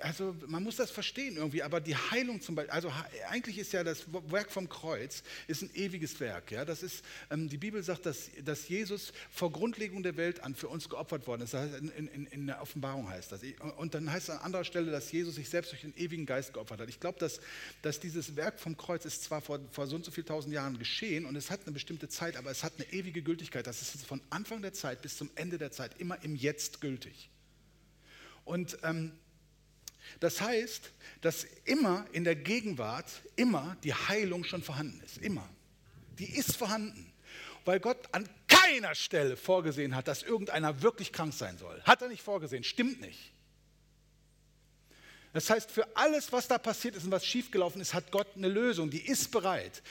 also man muss das verstehen irgendwie, aber die Heilung zum Beispiel, also eigentlich ist ja das Werk vom Kreuz ist ein ewiges Werk. Ja? Das ist, ähm, die Bibel sagt, dass, dass Jesus vor Grundlegung der Welt an für uns geopfert worden ist. Das heißt, in, in, in der Offenbarung heißt das. Und dann heißt es an anderer Stelle, dass Jesus sich selbst durch den ewigen Geist geopfert hat. Ich glaube, dass, dass dieses Werk vom Kreuz ist zwar vor, vor so und so vielen tausend Jahren geschehen und es hat eine bestimmte Zeit, aber es hat eine ewige Gültigkeit. Das ist von Anfang der Zeit bis zum Ende der Zeit immer im Jetzt gültig. Und ähm, das heißt, dass immer in der Gegenwart, immer die Heilung schon vorhanden ist. Immer. Die ist vorhanden. Weil Gott an keiner Stelle vorgesehen hat, dass irgendeiner wirklich krank sein soll. Hat er nicht vorgesehen, stimmt nicht. Das heißt, für alles, was da passiert ist und was schiefgelaufen ist, hat Gott eine Lösung, die ist bereit.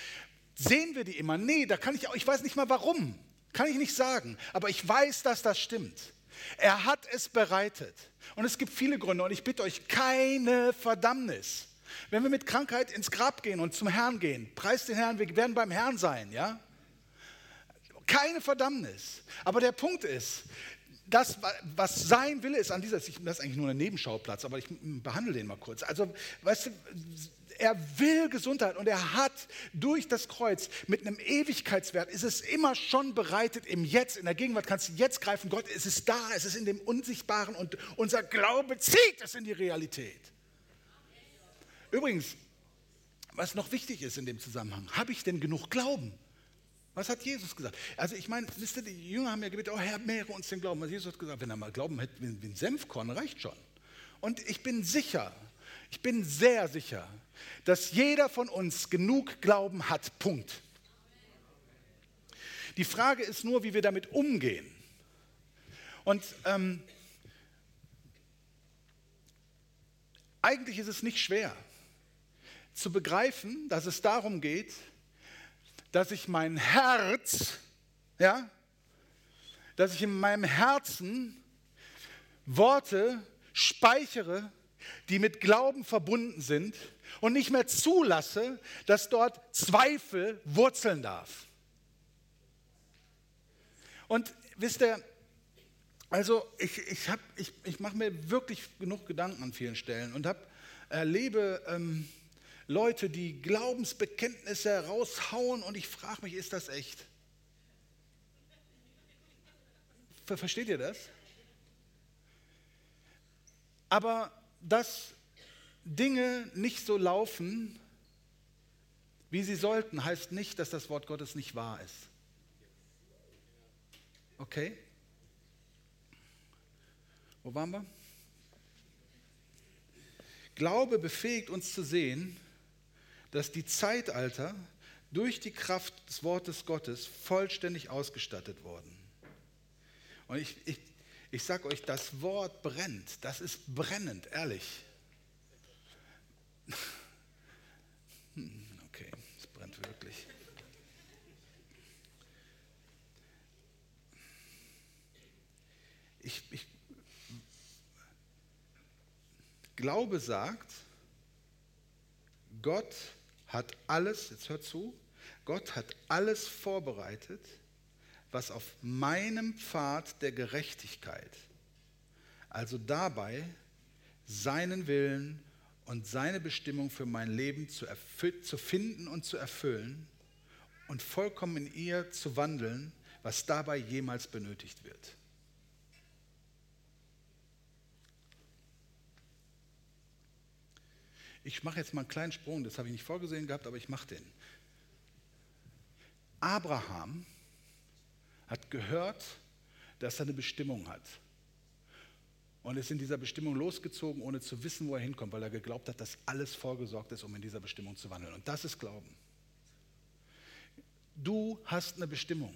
Sehen wir die immer? Nee, da kann ich auch, ich weiß nicht mal warum. Kann ich nicht sagen. Aber ich weiß, dass das stimmt. Er hat es bereitet. Und es gibt viele Gründe. Und ich bitte euch, keine Verdammnis. Wenn wir mit Krankheit ins Grab gehen und zum Herrn gehen, preist den Herrn, wir werden beim Herrn sein, ja? Keine Verdammnis. Aber der Punkt ist, das, was sein Wille ist an dieser, das ist eigentlich nur ein Nebenschauplatz, aber ich behandle den mal kurz. Also, weißt du, er will Gesundheit und er hat durch das Kreuz mit einem Ewigkeitswert, ist es immer schon bereitet im Jetzt, in der Gegenwart kannst du jetzt greifen. Gott, es ist da, es ist in dem Unsichtbaren und unser Glaube zieht es in die Realität. Übrigens, was noch wichtig ist in dem Zusammenhang, habe ich denn genug Glauben? Was hat Jesus gesagt? Also ich meine, wisst ihr, die Jünger haben ja gebetet, oh Herr, mehre uns den Glauben. Also Jesus hat gesagt, wenn er mal Glauben hätte wie ein Senfkorn, reicht schon. Und ich bin sicher, ich bin sehr sicher, dass jeder von uns genug Glauben hat. Punkt. Die Frage ist nur, wie wir damit umgehen. Und ähm, eigentlich ist es nicht schwer zu begreifen, dass es darum geht, dass ich mein Herz, ja, dass ich in meinem Herzen Worte speichere, die mit Glauben verbunden sind und nicht mehr zulasse, dass dort Zweifel wurzeln darf. Und wisst ihr, also ich, ich, ich, ich mache mir wirklich genug Gedanken an vielen Stellen und hab, erlebe ähm, Leute, die Glaubensbekenntnisse raushauen und ich frage mich, ist das echt? Versteht ihr das? Aber dass Dinge nicht so laufen, wie sie sollten, heißt nicht, dass das Wort Gottes nicht wahr ist. Okay? Wo waren wir? Glaube befähigt uns zu sehen, dass die Zeitalter durch die Kraft des Wortes Gottes vollständig ausgestattet wurden. Und ich, ich, ich sage euch, das Wort brennt, das ist brennend, ehrlich. Hm, okay, es brennt wirklich. Ich, ich Glaube sagt, Gott hat alles, jetzt hört zu, Gott hat alles vorbereitet, was auf meinem Pfad der Gerechtigkeit, also dabei seinen Willen und seine Bestimmung für mein Leben zu, zu finden und zu erfüllen und vollkommen in ihr zu wandeln, was dabei jemals benötigt wird. Ich mache jetzt mal einen kleinen Sprung, das habe ich nicht vorgesehen gehabt, aber ich mache den. Abraham hat gehört, dass er eine Bestimmung hat. Und ist in dieser Bestimmung losgezogen, ohne zu wissen, wo er hinkommt, weil er geglaubt hat, dass alles vorgesorgt ist, um in dieser Bestimmung zu wandeln. Und das ist Glauben. Du hast eine Bestimmung.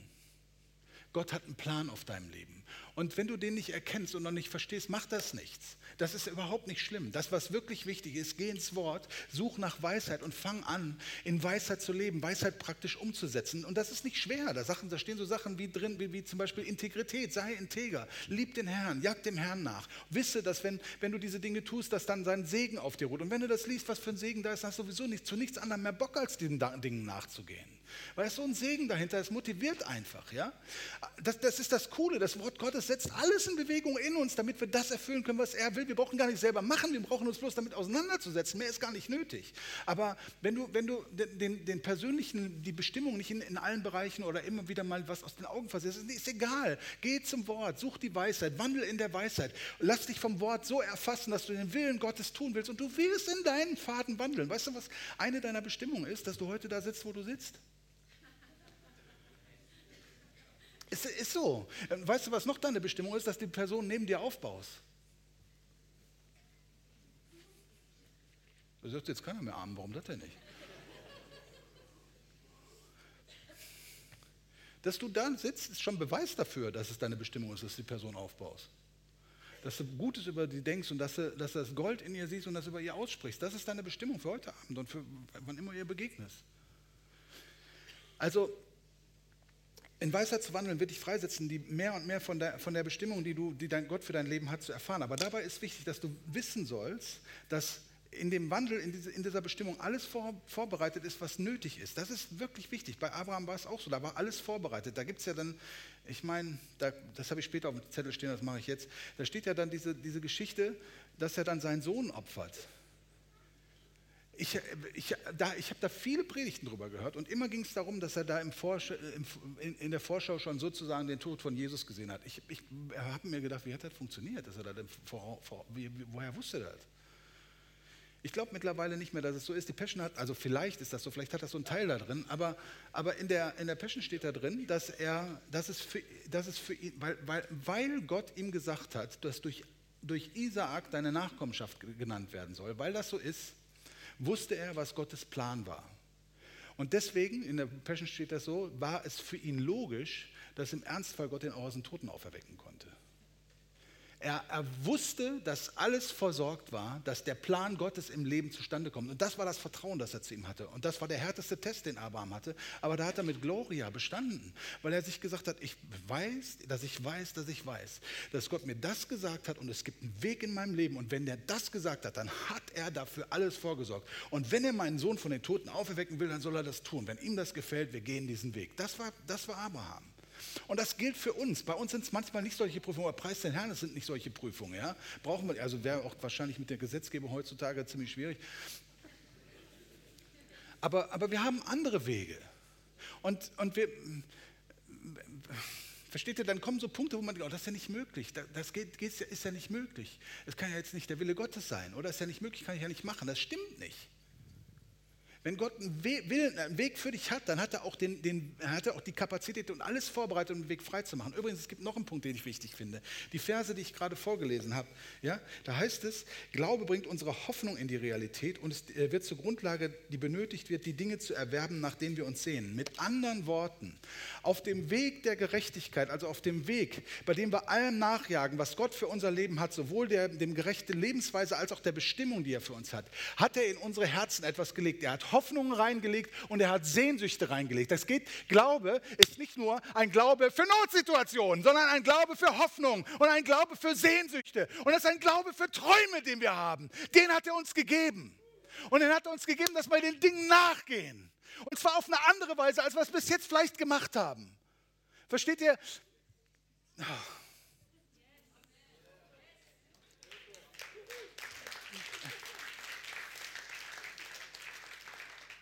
Gott hat einen Plan auf deinem Leben. Und wenn du den nicht erkennst und noch nicht verstehst, macht das nichts. Das ist überhaupt nicht schlimm. Das, was wirklich wichtig ist, geh ins Wort, such nach Weisheit und fang an, in Weisheit zu leben, Weisheit praktisch umzusetzen. Und das ist nicht schwer. Da, Sachen, da stehen so Sachen wie drin, wie, wie zum Beispiel Integrität, sei integer, lieb den Herrn, jag dem Herrn nach. Wisse, dass wenn, wenn du diese Dinge tust, dass dann sein Segen auf dir ruht. Und wenn du das liest, was für ein Segen da ist, hast du sowieso nicht, zu nichts anderem mehr Bock, als diesen Dingen nachzugehen. Weil es so ein Segen dahinter ist, motiviert einfach. Ja? Das, das ist das Coole. Das Wort Gottes setzt alles in Bewegung in uns, damit wir das erfüllen können, was er will. Wir brauchen gar nicht selber machen, wir brauchen uns bloß damit auseinanderzusetzen. Mehr ist gar nicht nötig. Aber wenn du, wenn du den, den persönlichen, die Bestimmung nicht in, in allen Bereichen oder immer wieder mal was aus den Augen versiehst, ist, ist egal. Geh zum Wort, such die Weisheit, wandel in der Weisheit. Lass dich vom Wort so erfassen, dass du den Willen Gottes tun willst und du wirst in deinen Faden wandeln. Weißt du, was eine deiner Bestimmungen ist, dass du heute da sitzt, wo du sitzt? Es ist so. Ähm, weißt du, was noch deine Bestimmung ist, dass die Person neben dir aufbaust? Da sagt jetzt keiner mehr arm, warum das denn nicht? Dass du da sitzt, ist schon Beweis dafür, dass es deine Bestimmung ist, dass du die Person aufbaust. Dass du Gutes über die denkst und dass du, dass du das Gold in ihr siehst und das über ihr aussprichst. Das ist deine Bestimmung für heute Abend und für wann immer ihr begegnest. Also in Weisheit zu wandeln wird dich freisetzen, die mehr und mehr von der, von der Bestimmung, die, du, die dein Gott für dein Leben hat, zu erfahren. Aber dabei ist wichtig, dass du wissen sollst, dass in dem Wandel, in, diese, in dieser Bestimmung alles vor, vorbereitet ist, was nötig ist. Das ist wirklich wichtig. Bei Abraham war es auch so, da war alles vorbereitet. Da gibt es ja dann, ich meine, da, das habe ich später auf dem Zettel stehen, das mache ich jetzt. Da steht ja dann diese, diese Geschichte, dass er dann seinen Sohn opfert. Ich, ich, ich habe da viele Predigten drüber gehört und immer ging es darum, dass er da im im, in, in, der Vorschau schon sozusagen den Tod von Jesus gesehen hat. Ich, ich habe mir gedacht, wie hat das funktioniert? Dass er da vor, vor, wie, woher wusste er das? Ich glaube mittlerweile nicht mehr, dass es so ist. Die Passion hat, also vielleicht ist das so, vielleicht hat das so einen Teil da drin, aber, aber in, der, in der Passion steht da drin, dass er, dass es für, dass es für ihn, weil, weil, weil Gott ihm gesagt hat, dass durch, durch Isaak deine Nachkommenschaft genannt werden soll, weil das so ist, wusste er, was Gottes Plan war. Und deswegen, in der Passion steht das so, war es für ihn logisch, dass im Ernstfall Gott den auch aus den Toten auferwecken konnte. Er, er wusste, dass alles versorgt war, dass der Plan Gottes im Leben zustande kommt. Und das war das Vertrauen, das er zu ihm hatte. Und das war der härteste Test, den Abraham hatte. Aber da hat er mit Gloria bestanden, weil er sich gesagt hat, ich weiß, dass ich weiß, dass ich weiß, dass Gott mir das gesagt hat und es gibt einen Weg in meinem Leben. Und wenn der das gesagt hat, dann hat er dafür alles vorgesorgt. Und wenn er meinen Sohn von den Toten auferwecken will, dann soll er das tun. Wenn ihm das gefällt, wir gehen diesen Weg. Das war, das war Abraham. Und das gilt für uns. Bei uns sind es manchmal nicht solche Prüfungen, aber preis den Herrn, es sind nicht solche Prüfungen. Ja? Brauchen wir, also wäre auch wahrscheinlich mit der Gesetzgebung heutzutage ziemlich schwierig. Aber, aber wir haben andere Wege. Und, und wir, versteht ihr, dann kommen so Punkte, wo man denkt, oh, das ist ja nicht möglich, das geht, ist ja nicht möglich. Das kann ja jetzt nicht der Wille Gottes sein, oder ist ja nicht möglich, kann ich ja nicht machen. Das stimmt nicht. Wenn Gott einen Weg, für dich hat, dann hat er, auch den, den, hat er auch die Kapazität und alles vorbereitet, um den Weg frei zu machen. Übrigens, es gibt noch einen Punkt, den ich wichtig finde. Die Verse, die ich gerade vorgelesen habe, ja, da heißt es, Glaube bringt unsere Hoffnung in die Realität und es äh, wird zur Grundlage, die benötigt wird, die Dinge zu erwerben, nach denen wir uns sehen. Mit anderen Worten, auf dem Weg der Gerechtigkeit, also auf dem Weg, bei dem wir allem nachjagen, was Gott für unser Leben hat, sowohl der, dem gerechten Lebensweise als auch der Bestimmung, die er für uns hat, hat er in unsere Herzen etwas gelegt. Er hat Hoffnungen reingelegt und er hat Sehnsüchte reingelegt. Das geht, Glaube ist nicht nur ein Glaube für Notsituationen, sondern ein Glaube für Hoffnung und ein Glaube für Sehnsüchte. Und das ist ein Glaube für Träume, den wir haben. Den hat er uns gegeben. Und den hat er uns gegeben, dass wir den Dingen nachgehen. Und zwar auf eine andere Weise, als wir es bis jetzt vielleicht gemacht haben. Versteht ihr? Oh.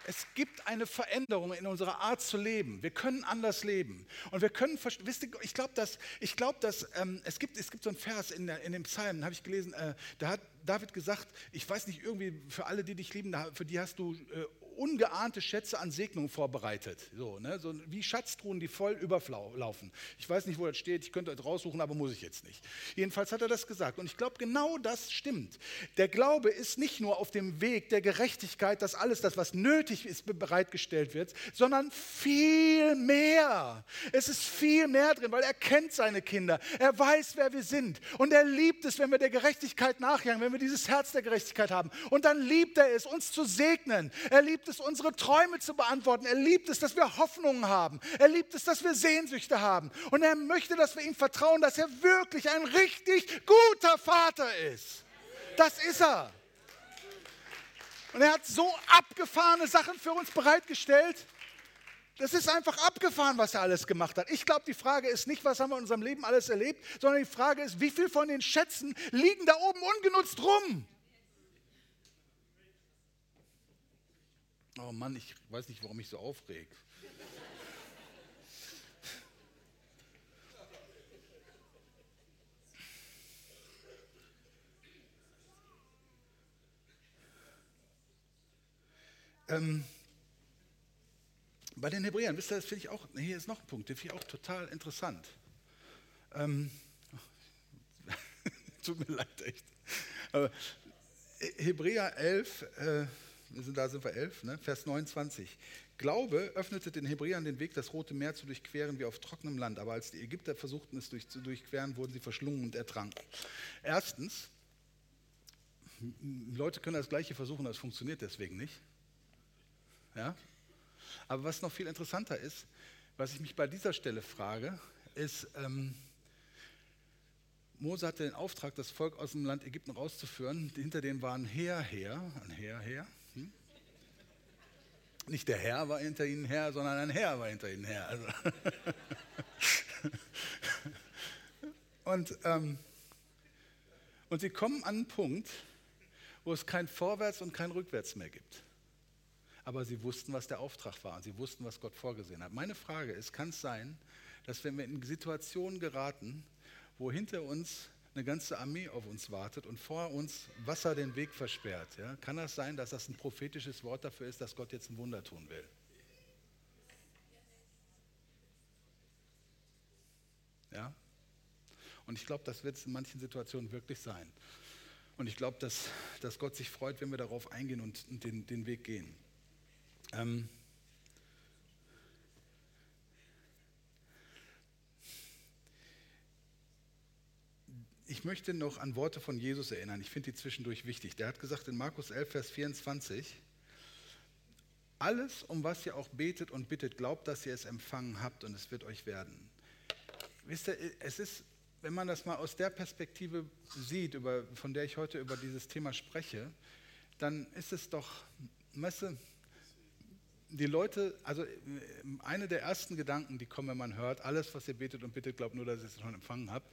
Es gibt eine Veränderung in unserer Art zu leben. Wir können anders leben. Und wir können, wisst ihr, ich glaube, dass, ich glaub, dass ähm, es, gibt, es gibt so einen Vers in, der, in dem Psalm, habe ich gelesen, äh, da hat David gesagt, ich weiß nicht, irgendwie für alle, die dich lieben, für die hast du äh, ungeahnte Schätze an Segnungen vorbereitet. So, ne? so wie Schatztruhen, die voll überlaufen. Ich weiß nicht, wo das steht, ich könnte das raussuchen, aber muss ich jetzt nicht. Jedenfalls hat er das gesagt. Und ich glaube, genau das stimmt. Der Glaube ist nicht nur auf dem Weg der Gerechtigkeit, dass alles das, was nötig ist, bereitgestellt wird, sondern viel mehr. Es ist viel mehr drin, weil er kennt seine Kinder. Er weiß, wer wir sind. Und er liebt es, wenn wir der Gerechtigkeit nachjagen, wenn wir dieses Herz der Gerechtigkeit haben. Und dann liebt er es, uns zu segnen. Er liebt liebt es, unsere Träume zu beantworten. Er liebt es, dass wir Hoffnungen haben. Er liebt es, dass wir Sehnsüchte haben. Und er möchte, dass wir ihm vertrauen, dass er wirklich ein richtig guter Vater ist. Das ist er. Und er hat so abgefahrene Sachen für uns bereitgestellt. Das ist einfach abgefahren, was er alles gemacht hat. Ich glaube, die Frage ist nicht, was haben wir in unserem Leben alles erlebt, sondern die Frage ist, wie viel von den Schätzen liegen da oben ungenutzt rum? Oh Mann, ich weiß nicht, warum ich so aufreg. ähm, bei den Hebräern, wisst ihr, das finde ich auch, hier ist noch ein Punkt, den finde ich auch total interessant. Ähm, tut mir leid, echt. Aber Hebräer 11, äh, da sind wir 11, ne? Vers 29. Glaube öffnete den Hebräern den Weg, das Rote Meer zu durchqueren wie auf trockenem Land. Aber als die Ägypter versuchten, es durch, zu durchqueren, wurden sie verschlungen und ertranken. Erstens, Leute können das Gleiche versuchen, das funktioniert deswegen nicht. Ja? Aber was noch viel interessanter ist, was ich mich bei dieser Stelle frage, ist, ähm, Mose hatte den Auftrag, das Volk aus dem Land Ägypten rauszuführen. Hinter denen war ein Heer her, ein Heer her. Nicht der Herr war hinter ihnen her, sondern ein Herr war hinter ihnen her. Also und, ähm, und sie kommen an einen Punkt, wo es kein Vorwärts und kein Rückwärts mehr gibt. Aber sie wussten, was der Auftrag war. Sie wussten, was Gott vorgesehen hat. Meine Frage ist, kann es sein, dass wenn wir in Situationen geraten, wo hinter uns eine ganze Armee auf uns wartet und vor uns Wasser den Weg versperrt. Ja? Kann das sein, dass das ein prophetisches Wort dafür ist, dass Gott jetzt ein Wunder tun will? Ja? Und ich glaube, das wird es in manchen Situationen wirklich sein. Und ich glaube, dass, dass Gott sich freut, wenn wir darauf eingehen und, den, den Weg gehen. Ähm, ich möchte noch an Worte von Jesus erinnern. Ich finde die zwischendurch wichtig. Der hat gesagt in Markus 11, Vers 24, alles, um was ihr auch betet und bittet, glaubt, dass ihr es empfangen habt und es wird euch werden. Wisst ihr, es ist, wenn man das mal aus der Perspektive sieht, über, von der ich heute über dieses Thema spreche, dann ist es doch, weißt du, die Leute, also eine der ersten Gedanken, die kommen, wenn man hört, alles, was ihr betet und bittet, glaubt nur, dass ihr es schon empfangen habt.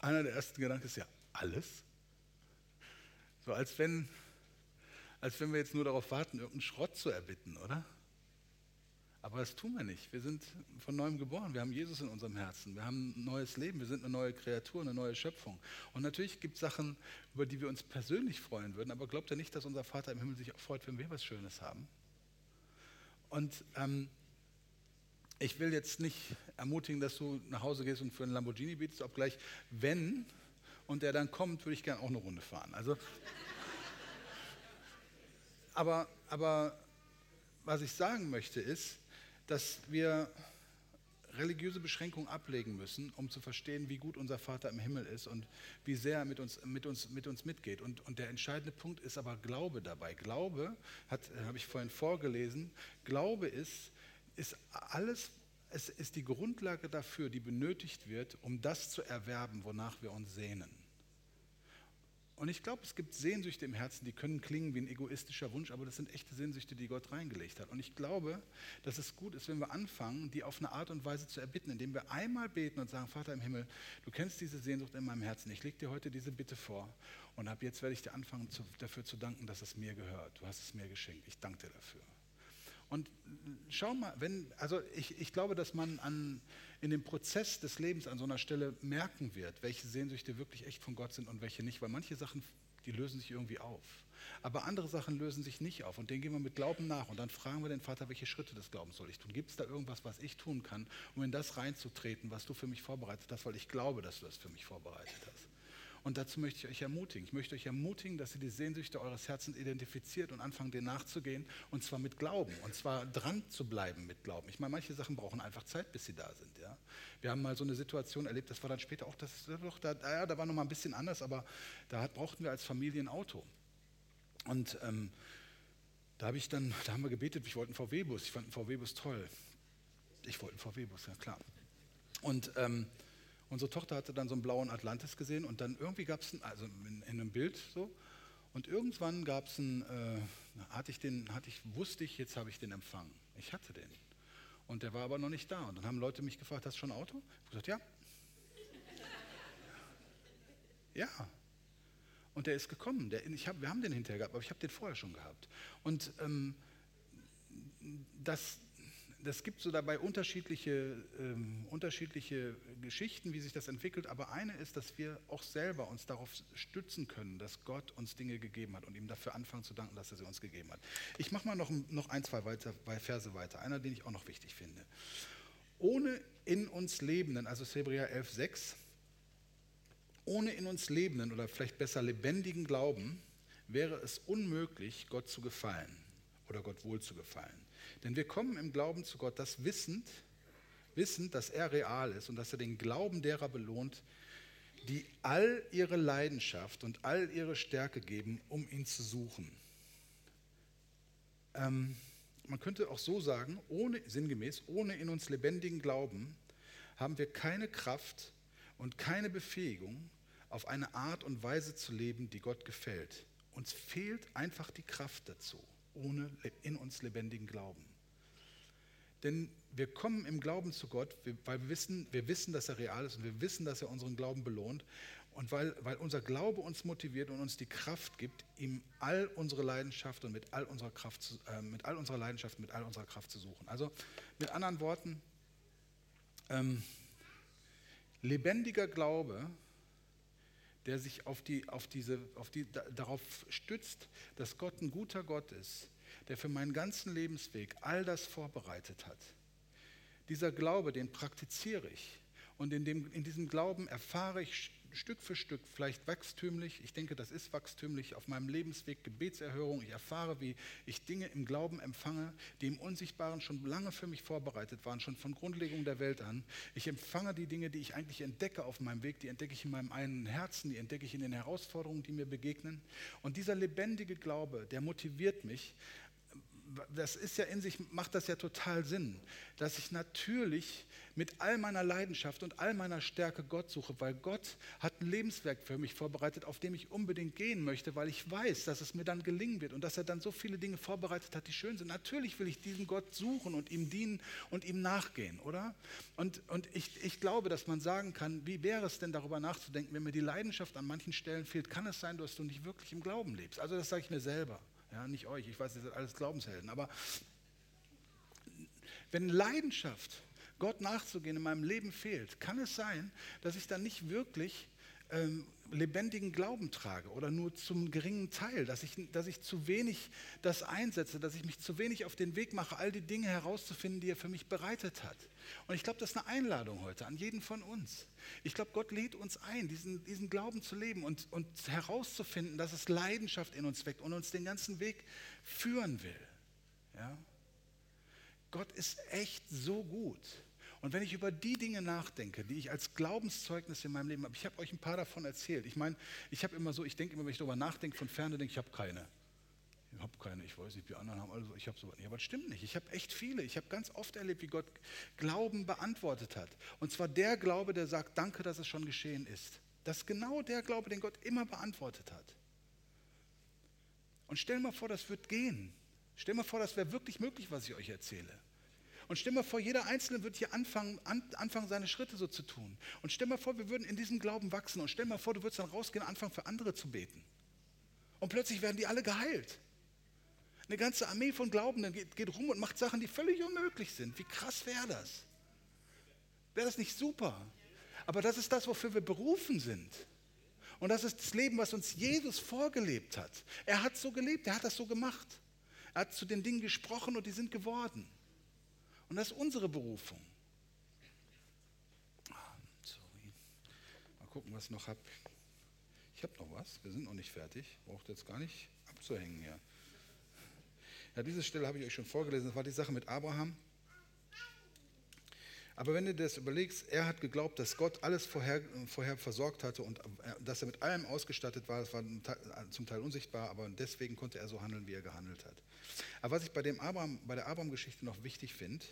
Einer der ersten Gedanken ist ja, alles? So als wenn, als wenn wir jetzt nur darauf warten, irgendeinen Schrott zu erbitten, oder? Aber das tun wir nicht. Wir sind von neuem geboren. Wir haben Jesus in unserem Herzen. Wir haben ein neues Leben. Wir sind eine neue Kreatur, eine neue Schöpfung. Und natürlich gibt es Sachen, über die wir uns persönlich freuen würden. Aber glaubt ihr nicht, dass unser Vater im Himmel sich auch freut, wenn wir was Schönes haben? Und ähm, ich will jetzt nicht ermutigen, dass du nach Hause gehst und für einen Lamborghini bietest, obgleich, wenn und der dann kommt, würde ich gerne auch eine Runde fahren. Also, aber, aber was ich sagen möchte ist, dass wir religiöse Beschränkungen ablegen müssen, um zu verstehen, wie gut unser Vater im Himmel ist und wie sehr er mit uns, mit uns, mit uns mitgeht. Und, und der entscheidende Punkt ist aber Glaube dabei. Glaube, habe ich vorhin vorgelesen, Glaube ist, ist alles, es ist die Grundlage dafür, die benötigt wird, um das zu erwerben, wonach wir uns sehnen. Und ich glaube, es gibt Sehnsüchte im Herzen, die können klingen wie ein egoistischer Wunsch, aber das sind echte Sehnsüchte, die Gott reingelegt hat. Und ich glaube, dass es gut ist, wenn wir anfangen, die auf eine Art und Weise zu erbitten, indem wir einmal beten und sagen, Vater im Himmel, du kennst diese Sehnsucht in meinem Herzen, ich lege dir heute diese Bitte vor und ab jetzt werde ich dir anfangen, zu, dafür zu danken, dass es mir gehört. Du hast es mir geschenkt, ich danke dir dafür. Und schau mal, wenn, also ich, ich glaube, dass man an, in dem Prozess des Lebens an so einer Stelle merken wird, welche Sehnsüchte wirklich echt von Gott sind und welche nicht, weil manche Sachen, die lösen sich irgendwie auf. Aber andere Sachen lösen sich nicht auf und denen gehen wir mit Glauben nach und dann fragen wir den Vater, welche Schritte des Glaubens soll ich tun? Gibt es da irgendwas, was ich tun kann, um in das reinzutreten, was du für mich vorbereitet hast, weil ich glaube, dass du das für mich vorbereitet hast? Und dazu möchte ich euch ermutigen. Ich möchte euch ermutigen, dass ihr die Sehnsüchte eures Herzens identifiziert und anfangt, denen nachzugehen. Und zwar mit Glauben. Und zwar dran zu bleiben mit Glauben. Ich meine, manche Sachen brauchen einfach Zeit, bis sie da sind. Ja? Wir haben mal so eine Situation erlebt, das war dann später auch, das, doch, da, ja, da war noch mal ein bisschen anders, aber da hat, brauchten wir als Familie ein Auto. Und ähm, da, habe ich dann, da haben wir gebetet, ich wollte einen VW-Bus. Ich fand einen VW-Bus toll. Ich wollte einen VW-Bus, ja klar. Und ähm, Unsere Tochter hatte dann so einen blauen Atlantis gesehen und dann irgendwie gab es, also in, in, einem Bild so, und irgendwann gab es einen, äh, hatte ich den, hatte ich, wusste ich, jetzt habe ich den empfangen. Ich hatte den. Und der war aber noch nicht da. Und dann haben Leute mich gefragt, hast du schon ein Auto? Ich habe gesagt, ja. ja. Und der ist gekommen. Der, ich hab, wir haben den hinterher gehabt, aber ich habe den vorher schon gehabt. Und ähm, das, das gibt so dabei unterschiedliche, ähm, unterschiedliche Geschichten, wie sich das entwickelt, aber eine ist, dass wir auch selber uns darauf stützen können, dass Gott uns Dinge gegeben hat und ihm dafür anfangen zu danken, dass er sie uns gegeben hat. Ich mache mal noch, noch ein, zwei weiter, Verse weiter, einer, den ich auch noch wichtig finde. Ohne in uns Lebenden, also Hebräer 11, 6, ohne in uns Lebenden oder vielleicht besser lebendigen Glauben wäre es unmöglich, Gott zu gefallen oder Gott wohl zu gefallen. Denn wir kommen im Glauben zu Gott, das wissend, wissend, dass er real ist und dass er den Glauben derer belohnt, die all ihre Leidenschaft und all ihre Stärke geben, um ihn zu suchen. Ähm, man könnte auch so sagen, ohne, sinngemäß, ohne in uns lebendigen Glauben haben wir keine Kraft und keine Befähigung, auf eine Art und Weise zu leben, die Gott gefällt. Uns fehlt einfach die Kraft dazu ohne in uns lebendigen Glauben. Denn wir kommen im Glauben zu Gott, weil wir wissen, wir wissen, dass er real ist und wir wissen, dass er unseren Glauben belohnt und weil, weil unser Glaube uns motiviert und uns die Kraft gibt, ihm all unsere Leidenschaft und mit all unserer Kraft, zu, äh, mit all unserer Leidenschaft, mit all unserer Kraft zu suchen. Also mit anderen Worten, ähm, lebendiger Glaube der sich auf die, auf diese, auf die, darauf stützt, dass Gott ein guter Gott ist, der für meinen ganzen Lebensweg all das vorbereitet hat. Dieser Glaube, den praktiziere ich. Und in, dem, in diesem Glauben erfahre ich Stück für Stück, vielleicht wachstümlich, ich denke, das ist wachstümlich, auf meinem Lebensweg Gebetserhörung, ich erfahre, wie ich Dinge im Glauben empfange, die im Unsichtbaren schon lange für mich vorbereitet waren, schon von Grundlegung der Welt an. Ich empfange die Dinge, die ich eigentlich entdecke auf meinem Weg, die entdecke ich in meinem einen Herzen, die entdecke ich in den Herausforderungen, die mir begegnen. Und dieser lebendige Glaube, der motiviert mich, das ist ja in sich, macht das ja total Sinn, dass ich natürlich mit all meiner Leidenschaft und all meiner Stärke Gott suche, weil Gott hat ein Lebenswerk für mich vorbereitet, auf dem ich unbedingt gehen möchte, weil ich weiß, dass es mir dann gelingen wird und dass er dann so viele Dinge vorbereitet hat, die schön sind. Natürlich will ich diesen Gott suchen und ihm dienen und ihm nachgehen, oder? Und, und ich, ich glaube, dass man sagen kann, wie wäre es denn darüber nachzudenken, wenn mir die Leidenschaft an manchen Stellen fehlt, kann es sein, dass du nicht wirklich im Glauben lebst. Also das sage ich mir selber. Ja, nicht euch, ich weiß, ihr seid alles Glaubenshelden, aber wenn Leidenschaft, Gott nachzugehen, in meinem Leben fehlt, kann es sein, dass ich dann nicht wirklich ähm, lebendigen Glauben trage oder nur zum geringen Teil, dass ich, dass ich zu wenig das einsetze, dass ich mich zu wenig auf den Weg mache, all die Dinge herauszufinden, die er für mich bereitet hat. Und ich glaube, das ist eine Einladung heute an jeden von uns. Ich glaube, Gott lädt uns ein, diesen, diesen Glauben zu leben und, und herauszufinden, dass es Leidenschaft in uns weckt und uns den ganzen Weg führen will. Ja? Gott ist echt so gut. Und wenn ich über die Dinge nachdenke, die ich als Glaubenszeugnis in meinem Leben habe, ich habe euch ein paar davon erzählt. Ich meine, ich habe immer so, ich denke immer, wenn ich darüber nachdenke, von ferne denke ich, habe keine. Ich habe keine, ich weiß nicht, wie andere haben, also ich habe sowas nicht. Aber das stimmt nicht. Ich habe echt viele. Ich habe ganz oft erlebt, wie Gott Glauben beantwortet hat. Und zwar der Glaube, der sagt, danke, dass es schon geschehen ist. Das ist genau der Glaube, den Gott immer beantwortet hat. Und stell mal vor, das wird gehen. Stell mal vor, das wäre wirklich möglich, was ich euch erzähle. Und stell mal vor, jeder Einzelne wird hier anfangen, an, anfangen, seine Schritte so zu tun. Und stell mal vor, wir würden in diesem Glauben wachsen. Und stell mal vor, du würdest dann rausgehen und anfangen, für andere zu beten. Und plötzlich werden die alle geheilt. Eine ganze Armee von Glaubenden geht, geht rum und macht Sachen, die völlig unmöglich sind. Wie krass wäre das? Wäre das nicht super? Aber das ist das, wofür wir berufen sind. Und das ist das Leben, was uns Jesus vorgelebt hat. Er hat so gelebt, er hat das so gemacht. Er hat zu den Dingen gesprochen und die sind geworden. Und das ist unsere Berufung. Ah, sorry. Mal gucken, was ich noch habe. Ich habe noch was. Wir sind noch nicht fertig. Braucht jetzt gar nicht abzuhängen hier. Ja, diese Stelle habe ich euch schon vorgelesen. Das war die Sache mit Abraham. Aber wenn du das überlegst, er hat geglaubt, dass Gott alles vorher, vorher versorgt hatte und äh, dass er mit allem ausgestattet war, das war zum Teil unsichtbar, aber deswegen konnte er so handeln, wie er gehandelt hat. Aber was ich bei, dem Abraham, bei der Abraham-Geschichte noch wichtig finde,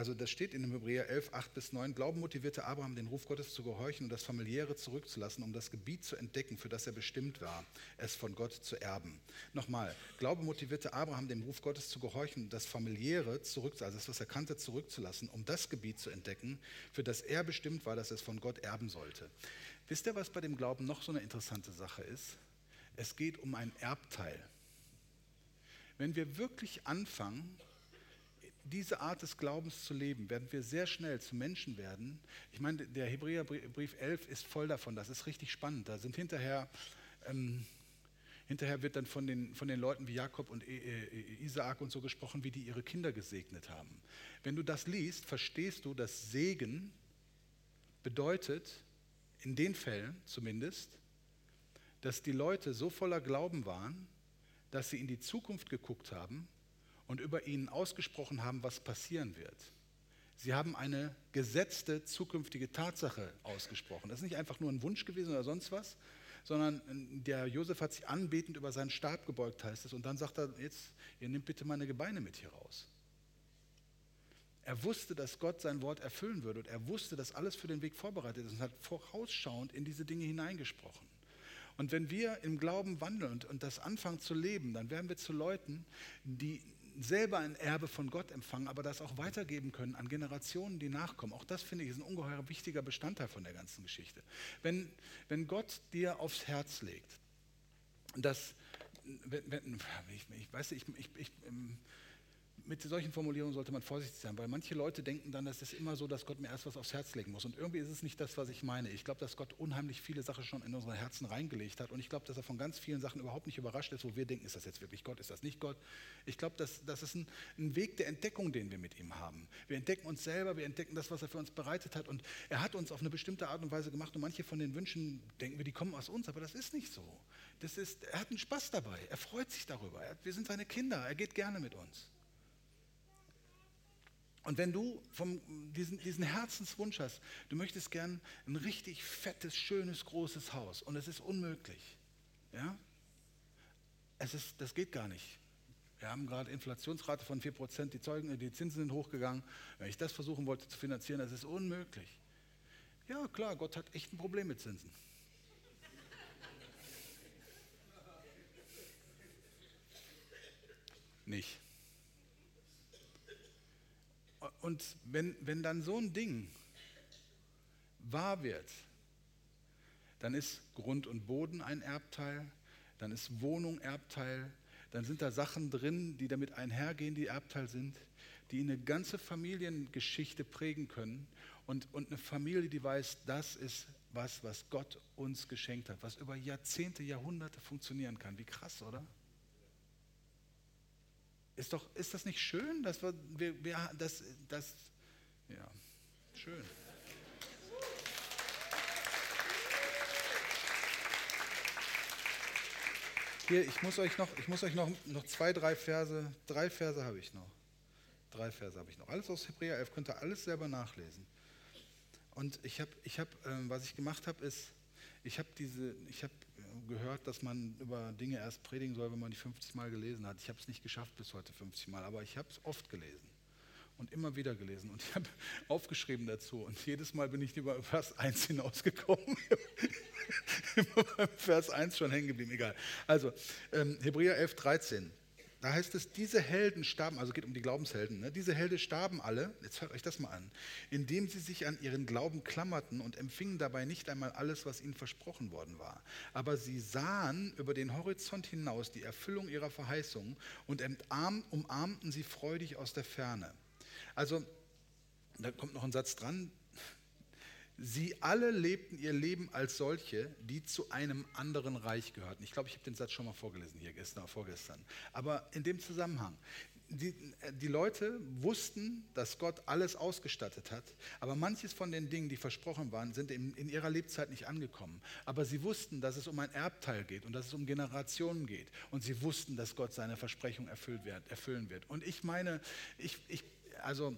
also das steht in dem Hebräer 11, 8 bis 9. Glauben motivierte Abraham, den Ruf Gottes zu gehorchen und das Familiäre zurückzulassen, um das Gebiet zu entdecken, für das er bestimmt war, es von Gott zu erben. Nochmal, Glaube motivierte Abraham, dem Ruf Gottes zu gehorchen und das Familiäre zurückzulassen, also das, was er kannte, zurückzulassen, um das Gebiet zu entdecken, für das er bestimmt war, dass es von Gott erben sollte. Wisst ihr, was bei dem Glauben noch so eine interessante Sache ist? Es geht um ein Erbteil. Wenn wir wirklich anfangen, diese Art des Glaubens zu leben, werden wir sehr schnell zu Menschen werden. Ich meine, der Hebräerbrief 11 ist voll davon, das ist richtig spannend. Da sind hinterher, ähm, hinterher wird dann von den, von den Leuten wie Jakob und Isaak und so gesprochen, wie die ihre Kinder gesegnet haben. Wenn du das liest, verstehst du, dass Segen bedeutet, in den Fällen zumindest, dass die Leute so voller Glauben waren, dass sie in die Zukunft geguckt haben und über ihnen ausgesprochen haben, was passieren wird. Sie haben eine gesetzte zukünftige Tatsache ausgesprochen. Das ist nicht einfach nur ein Wunsch gewesen oder sonst was, sondern der Josef hat sich anbetend über seinen Stab gebeugt, heißt es, und dann sagt er, jetzt, ihr nehmt bitte meine Gebeine mit hier raus. Er wusste, dass Gott sein Wort erfüllen würde und er wusste, dass alles für den Weg vorbereitet ist und hat vorausschauend in diese Dinge hineingesprochen. Und wenn wir im Glauben wandeln und, und das anfangen zu leben, dann werden wir zu Leuten, die selber ein Erbe von Gott empfangen, aber das auch weitergeben können an Generationen, die nachkommen. Auch das finde ich ist ein ungeheuer wichtiger Bestandteil von der ganzen Geschichte. Wenn, wenn Gott dir aufs Herz legt, dass, wenn, wenn, ich, ich weiß, ich, ich, ich, ähm, mit solchen Formulierungen sollte man vorsichtig sein, weil manche Leute denken dann, das ist immer so, dass Gott mir erst was aufs Herz legen muss. Und irgendwie ist es nicht das, was ich meine. Ich glaube, dass Gott unheimlich viele Sachen schon in unsere Herzen reingelegt hat. Und ich glaube, dass er von ganz vielen Sachen überhaupt nicht überrascht ist, wo wir denken, ist das jetzt wirklich Gott, ist das nicht Gott. Ich glaube, dass, das ist ein, ein Weg der Entdeckung, den wir mit ihm haben. Wir entdecken uns selber, wir entdecken das, was er für uns bereitet hat. Und er hat uns auf eine bestimmte Art und Weise gemacht. Und manche von den Wünschen denken wir, die kommen aus uns, aber das ist nicht so. Das ist, er hat einen Spaß dabei, er freut sich darüber. Er, wir sind seine Kinder, er geht gerne mit uns. Und wenn du vom, diesen, diesen Herzenswunsch hast, du möchtest gern ein richtig fettes, schönes, großes Haus und es ist unmöglich, ja? Es ist, das geht gar nicht. Wir haben gerade Inflationsrate von 4%, die, Zeugen, die Zinsen sind hochgegangen. Wenn ich das versuchen wollte zu finanzieren, das ist unmöglich. Ja, klar, Gott hat echt ein Problem mit Zinsen. Nicht. Und wenn, wenn dann so ein Ding wahr wird, dann ist Grund und Boden ein Erbteil, dann ist Wohnung Erbteil, dann sind da Sachen drin, die damit einhergehen, die Erbteil sind, die eine ganze Familiengeschichte prägen können und, und eine Familie, die weiß, das ist was, was Gott uns geschenkt hat, was über Jahrzehnte, Jahrhunderte funktionieren kann. Wie krass, oder? Ist, doch, ist das nicht schön, dass wir, wir, wir das, das, ja, schön. Hier, ich muss euch noch, ich muss euch noch, noch zwei, drei Verse, drei Verse habe ich noch. Drei Verse habe ich noch. Alles aus Hebräer 11, könnt ihr alles selber nachlesen. Und ich habe, ich hab, äh, was ich gemacht habe, ist, ich habe diese, ich habe gehört, dass man über Dinge erst predigen soll, wenn man die 50 Mal gelesen hat. Ich habe es nicht geschafft bis heute 50 Mal, aber ich habe es oft gelesen und immer wieder gelesen und ich habe aufgeschrieben dazu und jedes Mal bin ich über Vers 1 hinausgekommen. Vers 1 schon hängen geblieben, egal. Also ähm, Hebräer 11, 13. Da heißt es, diese Helden starben, also geht um die Glaubenshelden, ne? diese Helden starben alle, jetzt hört euch das mal an, indem sie sich an ihren Glauben klammerten und empfingen dabei nicht einmal alles, was ihnen versprochen worden war. Aber sie sahen über den Horizont hinaus die Erfüllung ihrer Verheißungen und umarmten sie freudig aus der Ferne. Also, da kommt noch ein Satz dran, Sie alle lebten ihr Leben als solche, die zu einem anderen Reich gehörten. Ich glaube, ich habe den Satz schon mal vorgelesen hier gestern, vorgestern. Aber in dem Zusammenhang, die, die, Leute wussten, dass Gott alles ausgestattet hat, aber manches von den Dingen, die versprochen waren, sind in, in, ihrer Lebzeit nicht angekommen. Aber sie wussten, dass es um ein Erbteil geht und dass es um Generationen geht. Und sie wussten, dass Gott seine Versprechung erfüllen wird. Und ich meine, ich, ich also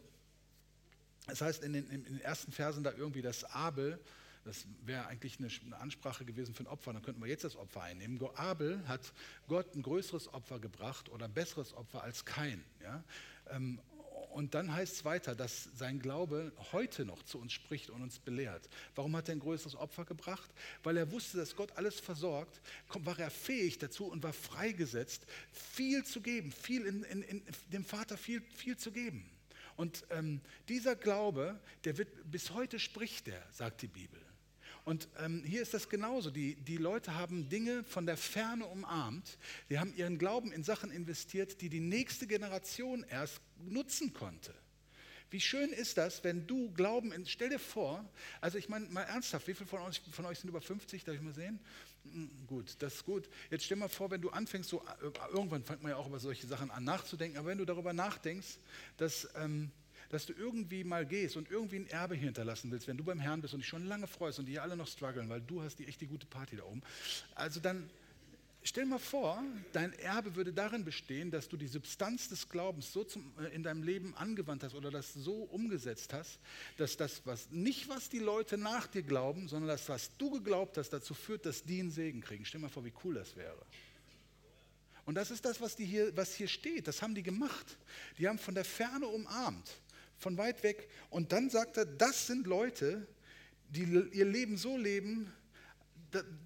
das heißt in den, in den ersten Versen da irgendwie, dass Abel, das wäre eigentlich eine, eine, Ansprache gewesen für ein Opfer, dann könnten wir jetzt das Opfer einnehmen. Abel hat Gott ein größeres Opfer gebracht oder ein besseres Opfer als kein. Ja? Ähm, und dann heißt es weiter, dass sein Glaube heute noch zu uns spricht und uns belehrt. Warum hat er ein größeres Opfer gebracht? Weil er wusste, dass Gott alles versorgt, war er fähig dazu und war freigesetzt, viel zu geben, viel in, in, in dem Vater viel, viel zu geben. Und ähm, dieser Glaube, der wird, bis heute spricht der, sagt die Bibel. Und ähm, hier ist das genauso. Die, die Leute haben Dinge von der Ferne umarmt. Sie haben ihren Glauben in Sachen investiert, die die nächste Generation erst nutzen konnte. Wie schön ist das, wenn du Glauben, in, stell dir vor, also ich meine mal ernsthaft, wie viele von euch, von euch sind über 50, darf ich mal sehen? Hm, gut, das ist gut. Jetzt stell mal vor, wenn du anfängst, so, äh, irgendwann fängt man ja auch über solche Sachen an nachzudenken, aber wenn du darüber nachdenkst, dass, ähm, dass du irgendwie mal gehst und irgendwie ein Erbe hinterlassen willst, wenn du beim Herrn bist und dich schon lange freust und die alle noch strugglen, weil du hast die echt die gute Party da oben, also dann Stell mal vor, dein Erbe würde darin bestehen, dass du die Substanz des Glaubens so zum, äh, in deinem Leben angewandt hast oder das so umgesetzt hast, dass das, was nicht was die Leute nach dir glauben, sondern das, was du geglaubt hast, dazu führt, dass die einen Segen kriegen. Stell mal vor, wie cool das wäre. Und das ist das, was, die hier, was hier steht. Das haben die gemacht. Die haben von der Ferne umarmt, von weit weg. Und dann sagt er, das sind Leute, die ihr Leben so leben,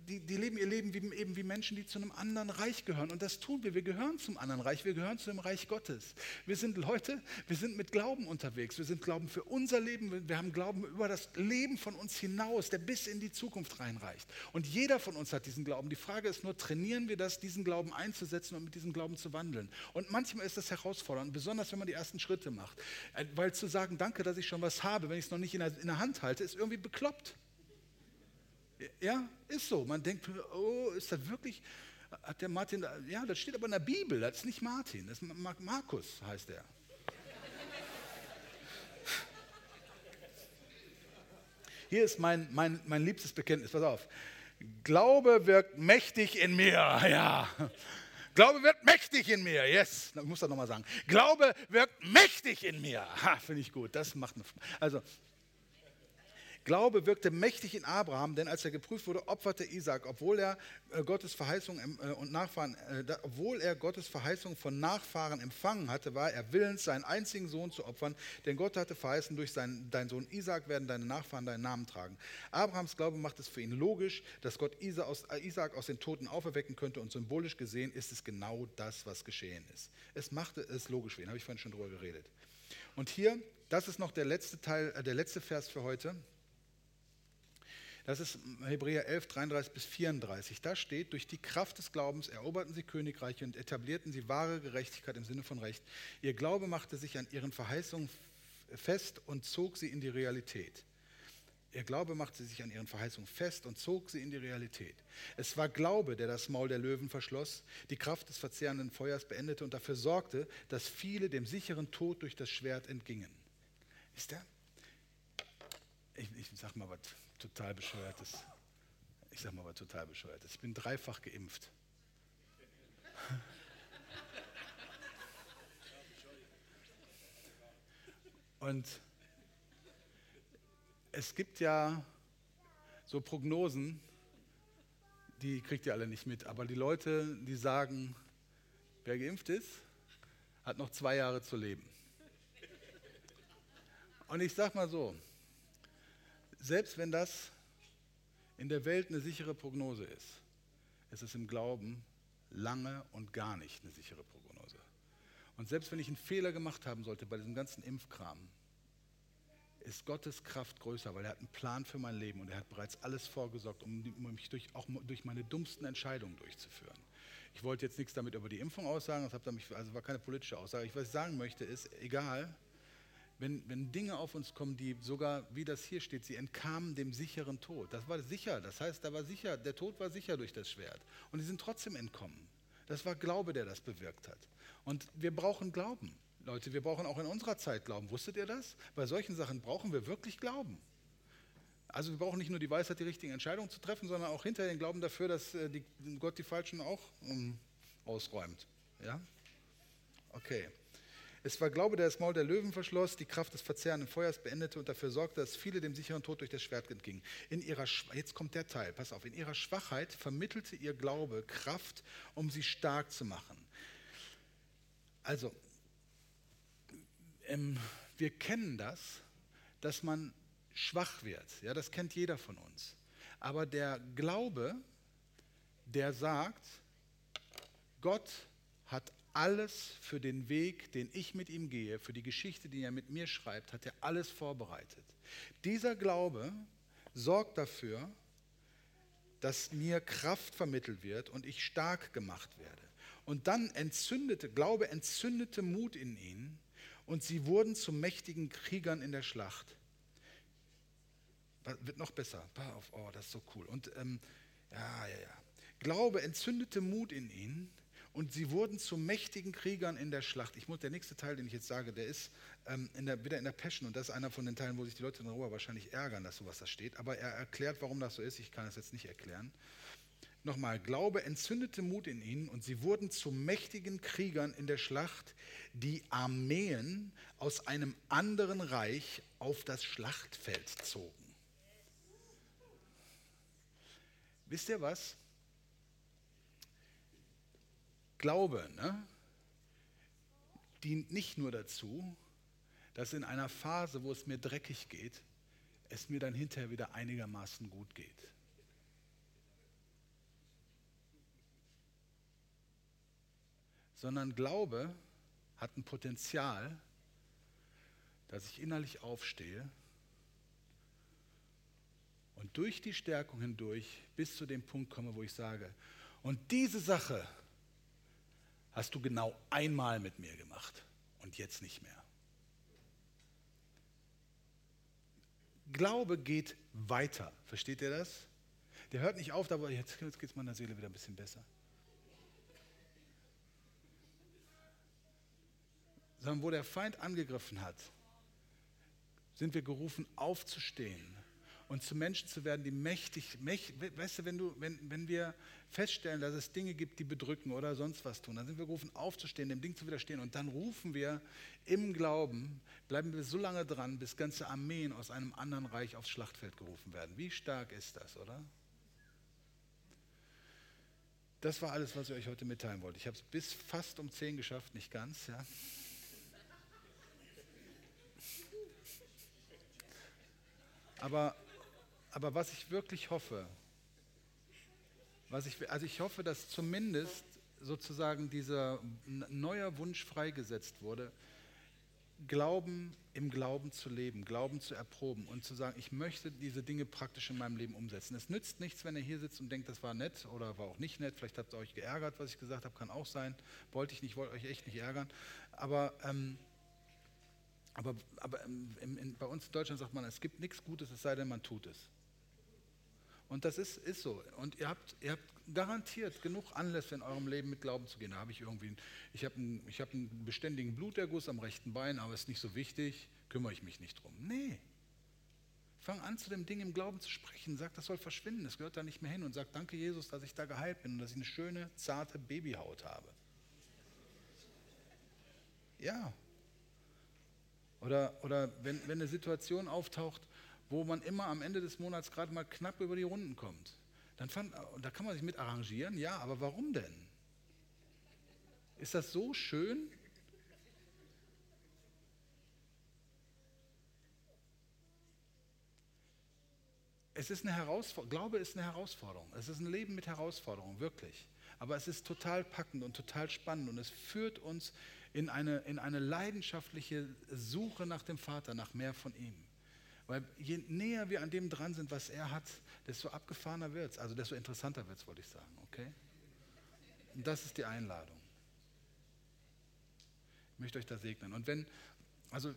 die, die leben ihr Leben wie, eben wie Menschen, die zu einem anderen Reich gehören. Und das tun wir. Wir gehören zum anderen Reich. Wir gehören zu dem Reich Gottes. Wir sind Leute, wir sind mit Glauben unterwegs. Wir sind Glauben für unser Leben. Wir haben Glauben über das Leben von uns hinaus, der bis in die Zukunft reinreicht. Und jeder von uns hat diesen Glauben. Die Frage ist nur, trainieren wir das, diesen Glauben einzusetzen und mit diesem Glauben zu wandeln? Und manchmal ist das herausfordernd, besonders wenn man die ersten Schritte macht. Äh, weil zu sagen, danke, dass ich schon was habe, wenn ich es noch nicht in der, in der Hand halte, ist irgendwie bekloppt. Ja, ist so. Man denkt, oh, ist das wirklich, hat der Martin, ja, das steht aber in der Bibel, das ist nicht Martin, das ist Markus heißt er. Hier ist mein, mein, mein liebstes Bekenntnis, pass auf. Glaube wirkt mächtig in mir, ja. Glaube wirkt mächtig in mir, yes. Ich muss das nochmal sagen. Glaube wirkt mächtig in mir. Finde ich gut, das macht eine, also Glaube wirkte mächtig in Abraham, denn als er geprüft wurde, opferte Isaac, obwohl er äh, Gottes Verheißung äh, und Nachfahren, äh, obwohl er Gottes Verheißung von Nachfahren empfangen hatte, war er willens, seinen einzigen Sohn zu opfern, denn Gott hatte verheißen, durch seinen, deinen Sohn Isaac werden deine Nachfahren deinen Namen tragen. Abrahams Glaube macht es für ihn logisch, dass Gott Isaac aus, den Toten auferwecken könnte und symbolisch gesehen ist es genau das, was geschehen ist. Es machte es logisch für ihn, habe ich vorhin schon drüber geredet. Und hier, das ist noch der letzte Teil, der letzte Vers für heute. Das ist Hebräer 11, 33 bis 34. Da steht, durch die Kraft des Glaubens eroberten sie Königreiche und etablierten sie wahre Gerechtigkeit im Sinne von Recht. Ihr Glaube machte sich an ihren Verheißungen fest und zog sie in die Realität. Ihr Glaube machte sich an ihren Verheißungen fest und zog sie in die Realität. Es war Glaube, der das Maul der Löwen verschloss, die Kraft des verzehrenden Feuers beendete und dafür sorgte, dass viele dem sicheren Tod durch das Schwert entgingen. Ist der? Ich, ich sag mal was total bescheuertes. Ich sag mal was total bescheuertes. Ich bin dreifach geimpft. Und es gibt ja so Prognosen, die kriegt ihr alle nicht mit, aber die Leute, die sagen, wer geimpft ist, hat noch zwei Jahre zu leben. Und ich sag mal so, selbst wenn das in der Welt eine sichere Prognose ist, ist es im Glauben lange und gar nicht eine sichere Prognose. Und selbst wenn ich einen Fehler gemacht haben sollte bei diesem ganzen Impfkram, ist Gottes Kraft größer, weil er hat einen Plan für mein Leben und er hat bereits alles vorgesorgt, um mich durch, auch durch meine dummsten Entscheidungen durchzuführen. Ich wollte jetzt nichts damit über die Impfung aussagen, das also war keine politische Aussage. Was ich sagen möchte ist, egal, wenn, wenn Dinge auf uns kommen, die sogar, wie das hier steht, sie entkamen dem sicheren Tod. Das war sicher, das heißt, da war sicher, der Tod war sicher durch das Schwert. Und sie sind trotzdem entkommen. Das war Glaube, der das bewirkt hat. Und wir brauchen Glauben. Leute, wir brauchen auch in unserer Zeit Glauben. Wusstet ihr das? Bei solchen Sachen brauchen wir wirklich Glauben. Also wir brauchen nicht nur die Weisheit, die richtigen Entscheidungen zu treffen, sondern auch hinterher den Glauben dafür, dass äh, Gott die Falschen auch um, ausräumt. Ja? Okay. Es war Glaube, der das Maul der Löwen verschloss, die Kraft des verzehrenden Feuers beendete und dafür sorgte, dass viele dem sicheren Tod durch das Schwert entgingen. In ihrer, jetzt kommt der Teil, pass auf, in ihrer Schwachheit vermittelte ihr Glaube Kraft, um sie stark zu machen. Also, ähm, wir kennen das, dass man schwach wird. Ja, das kennt jeder von uns. Aber der Glaube, der sagt, Gott hat alles für den Weg, den ich mit ihm gehe, für die Geschichte, die er mit mir schreibt, hat er alles vorbereitet. Dieser Glaube sorgt dafür, dass mir Kraft vermittelt wird und ich stark gemacht werde. Und dann entzündete, Glaube entzündete Mut in ihnen und sie wurden zu mächtigen Kriegern in der Schlacht. Wird noch besser. Oh, das ist so cool. Und ähm, ja, ja, ja. Glaube entzündete Mut in ihnen und sie wurden zu mächtigen Kriegern in der Schlacht. Ich muss, der nächste Teil, den ich jetzt sage, der ist ähm, in der, wieder in der Passion und das ist einer von den Teilen, wo sich die Leute darüber wahrscheinlich ärgern, dass sowas da steht. Aber er erklärt, warum das so ist. Ich kann es jetzt nicht erklären. Nochmal, Glaube entzündete Mut in ihnen und sie wurden zu mächtigen Kriegern in der Schlacht, die Armeen aus einem anderen Reich auf das Schlachtfeld zogen. Wisst ihr was? Glaube ne, dient nicht nur dazu, dass in einer Phase, wo es mir dreckig geht, es mir dann hinterher wieder einigermaßen gut geht. Sondern Glaube hat ein Potenzial, dass ich innerlich aufstehe und durch die Stärkung hindurch bis zu dem Punkt komme, wo ich sage, und diese Sache hast du genau einmal mit mir gemacht und jetzt nicht mehr. Glaube geht weiter. Versteht ihr das? Der hört nicht auf, aber jetzt, jetzt geht es meiner Seele wieder ein bisschen besser. Sondern wo der Feind angegriffen hat, sind wir gerufen, aufzustehen und zu Menschen zu werden, die mächtig, mächtig weißt du, wenn, du wenn, wenn wir feststellen, dass es Dinge gibt, die bedrücken oder sonst was tun, dann sind wir gerufen, aufzustehen, dem Ding zu widerstehen und dann rufen wir im Glauben, bleiben wir so lange dran, bis ganze Armeen aus einem anderen Reich aufs Schlachtfeld gerufen werden. Wie stark ist das, oder? Das war alles, was ich euch heute mitteilen wollte. Ich habe es bis fast um 10 geschafft, nicht ganz, ja. Aber aber was ich wirklich hoffe, was ich, also ich hoffe, dass zumindest sozusagen dieser neuer Wunsch freigesetzt wurde, Glauben im Glauben zu leben, Glauben zu erproben und zu sagen, ich möchte diese Dinge praktisch in meinem Leben umsetzen. Es nützt nichts, wenn ihr hier sitzt und denkt, das war nett oder war auch nicht nett. Vielleicht habt ihr euch geärgert, was ich gesagt habe, kann auch sein. Wollte ich nicht, wollte euch echt nicht ärgern. Aber, ähm, aber, aber ähm, in, in, bei uns in Deutschland sagt man, es gibt nichts Gutes, es sei denn, man tut es. Und das ist, ist so. Und ihr habt, ihr habt garantiert genug Anlässe in eurem Leben mit Glauben zu gehen. Da habe ich irgendwie, ich habe einen, hab einen beständigen Bluterguss am rechten Bein, aber ist nicht so wichtig, kümmere ich mich nicht drum. Nee. Fang an, zu dem Ding im Glauben zu sprechen. Sag, das soll verschwinden, das gehört da nicht mehr hin. Und sag, danke Jesus, dass ich da geheilt bin und dass ich eine schöne, zarte Babyhaut habe. Ja. Oder, oder wenn, wenn eine Situation auftaucht, wo man immer am Ende des Monats gerade mal knapp über die Runden kommt. Dann fand, da kann man sich mit arrangieren, ja, aber warum denn? Ist das so schön? Es ist eine Herausforderung, Glaube ist eine Herausforderung. Es ist ein Leben mit Herausforderungen, wirklich. Aber es ist total packend und total spannend und es führt uns in eine, in eine leidenschaftliche Suche nach dem Vater, nach mehr von ihm. Weil je näher wir an dem dran sind, was er hat, desto abgefahrener wird es, also desto interessanter wird es, wollte ich sagen. Okay? Und das ist die Einladung. Ich möchte euch da segnen. Und wenn, also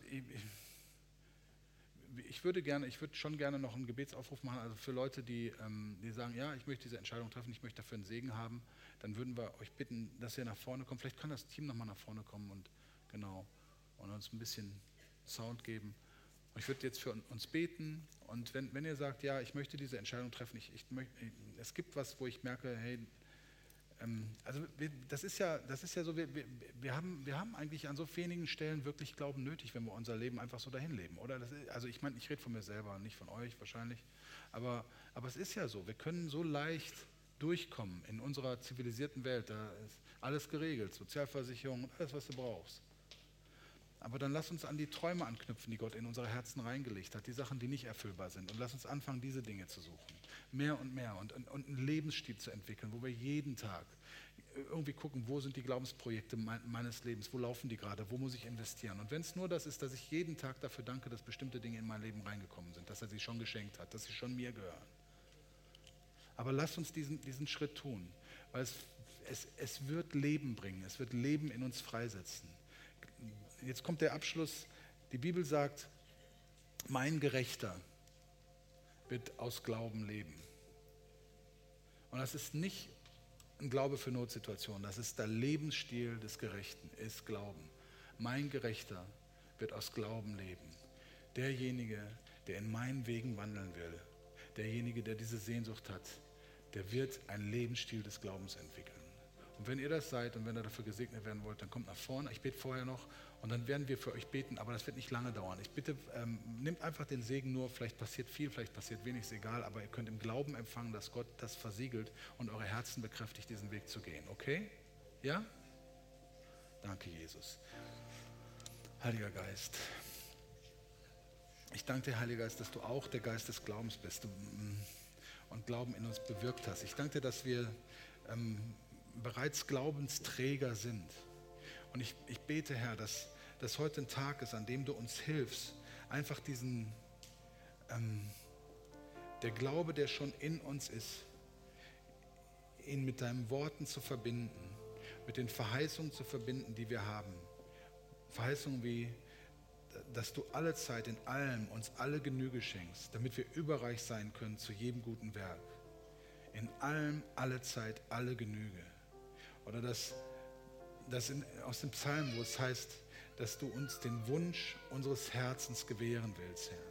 ich, würde gerne, ich würde schon gerne noch einen Gebetsaufruf machen, also für Leute, die, ähm, die sagen, ja, ich möchte diese Entscheidung treffen, ich möchte dafür einen Segen haben, dann würden wir euch bitten, dass ihr nach vorne kommt. Vielleicht kann das Team nochmal nach vorne kommen und genau und uns ein bisschen Sound geben. Ich würde jetzt für uns beten und wenn, wenn ihr sagt, ja, ich möchte diese Entscheidung treffen, ich, ich möchte, es gibt was, wo ich merke, hey, ähm, also wir, das, ist ja, das ist ja so, wir, wir, wir, haben, wir haben eigentlich an so wenigen Stellen wirklich Glauben nötig, wenn wir unser Leben einfach so dahin leben, oder? Ist, also ich meine, ich rede von mir selber, nicht von euch wahrscheinlich, aber, aber es ist ja so, wir können so leicht durchkommen in unserer zivilisierten Welt, da ist alles geregelt, Sozialversicherung, alles, was du brauchst. Aber dann lass uns an die Träume anknüpfen, die Gott in unsere Herzen reingelegt hat, die Sachen, die nicht erfüllbar sind. Und lass uns anfangen, diese Dinge zu suchen. Mehr und mehr und, und, einen Lebensstil zu entwickeln, wo wir jeden Tag irgendwie gucken, wo sind die Glaubensprojekte meines Lebens, wo laufen die gerade, wo muss ich investieren. Und wenn es nur das ist, dass ich jeden Tag dafür danke, dass bestimmte Dinge in mein Leben reingekommen sind, dass er sie schon geschenkt hat, dass sie schon mir gehören. Aber lass uns diesen, diesen Schritt tun, weil es, es, es wird Leben bringen, es wird Leben in uns freisetzen jetzt kommt der Abschluss. Die Bibel sagt, mein Gerechter wird aus Glauben leben. Und das ist nicht ein Glaube für Notsituationen, das ist der Lebensstil des Gerechten, ist Glauben. Mein Gerechter wird aus Glauben leben. Derjenige, der in meinen Wegen wandeln will, derjenige, der diese Sehnsucht hat, der wird einen Lebensstil des Glaubens entwickeln. Und wenn ihr das seid und wenn ihr dafür gesegnet werden wollt, dann kommt nach vorne. Ich bete vorher noch und dann werden wir für euch beten, aber das wird nicht lange dauern. Ich bitte, ähm, nehmt einfach den Segen nur, vielleicht passiert viel, vielleicht passiert wenig, ist egal, aber ihr könnt im Glauben empfangen, dass Gott das versiegelt und eure Herzen bekräftigt, diesen Weg zu gehen. Okay? Ja? Danke, Jesus. Heiliger Geist. Ich danke dir, Heiliger Geist, dass du auch der Geist des Glaubens bist mm, und Glauben in uns bewirkt hast. Ich danke dir, dass wir ähm, bereits Glaubensträger sind Und ich, ich bete, Herr, dass das heute ein Tag ist, an dem du uns hilfst, einfach diesen, ähm, der Glaube, der schon in uns ist, ihn mit deinen Worten zu verbinden, mit den Verheißungen zu verbinden, die wir haben. Verheißungen wie, dass du alle Zeit in allem uns alle Genüge schenkst, damit wir überreich sein können zu jedem guten Werk. In allem, alle Zeit, alle Genüge. Oder dass, dass in, aus dem Psalm, wo es heißt, dass du uns den Wunsch unseres Herzens gewähren willst, Herr.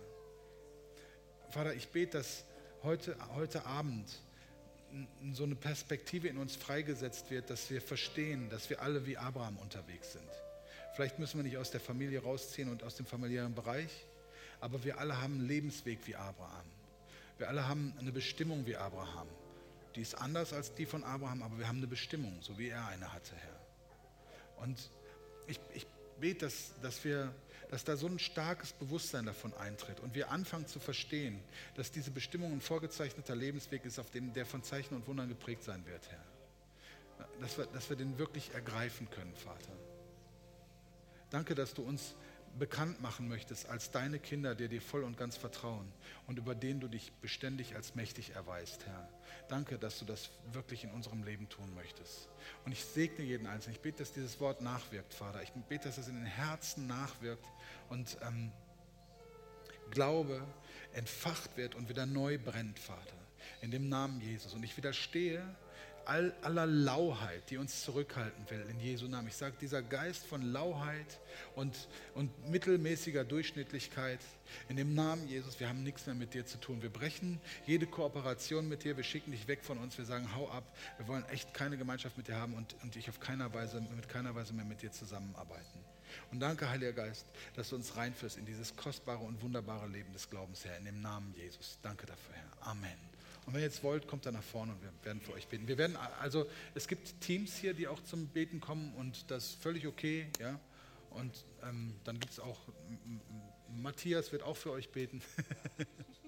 Vater, ich bete, dass heute, heute Abend so eine Perspektive in uns freigesetzt wird, dass wir verstehen, dass wir alle wie Abraham unterwegs sind. Vielleicht müssen wir nicht aus der Familie rausziehen und aus dem familiären Bereich, aber wir alle haben einen Lebensweg wie Abraham. Wir alle haben eine Bestimmung wie Abraham. Die ist anders als die von Abraham, aber wir haben eine Bestimmung, so wie er eine hatte, Herr. Und ich, ich bete, dass, dass wir dass da so ein starkes Bewusstsein davon eintritt und wir anfangen zu verstehen, dass diese Bestimmung ein vorgezeichneter Lebensweg ist, auf dem der von Zeichen und Wundern geprägt sein wird, Herr. Dass wir, dass wir den wirklich ergreifen können, Vater. Danke, dass du uns bekannt machen möchtest als deine Kinder, die dir voll und ganz vertrauen und über den du dich beständig als mächtig erweist, Herr. Danke, dass du das wirklich in unserem Leben tun möchtest. Und ich segne jeden Einzelnen. Ich bete, dass dieses Wort nachwirkt, Vater. Ich bete, dass es in den Herzen nachwirkt und ähm, Glaube entfacht wird und wieder neu brennt, Vater. In dem Namen Jesus. Und ich widerstehe all, aller Lauheit, die uns zurückhalten will, in Jesu Namen. Ich sage, dieser Geist von Lauheit und, und mittelmäßiger Durchschnittlichkeit, in dem Namen Jesus, wir haben nichts mehr mit dir zu tun. Wir brechen jede Kooperation mit dir, wir schicken dich weg von uns, wir sagen, hau ab, wir wollen echt keine Gemeinschaft mit dir haben und, und dich auf keiner Weise, mit keiner Weise mehr mit dir zusammenarbeiten. Und danke, Heiliger Geist, dass du uns reinführst in dieses kostbare und wunderbare Leben des Glaubens, Herr, in dem Namen Jesus. Danke dafür, Herr. Amen. Und wenn ihr jetzt wollt, kommt da nach vorne und wir werden für euch beten. Wir werden, also es gibt Teams hier, die auch zum Beten kommen und das ist völlig okay, ja. Und ähm, dann gibt es auch, Matthias wird auch für euch beten.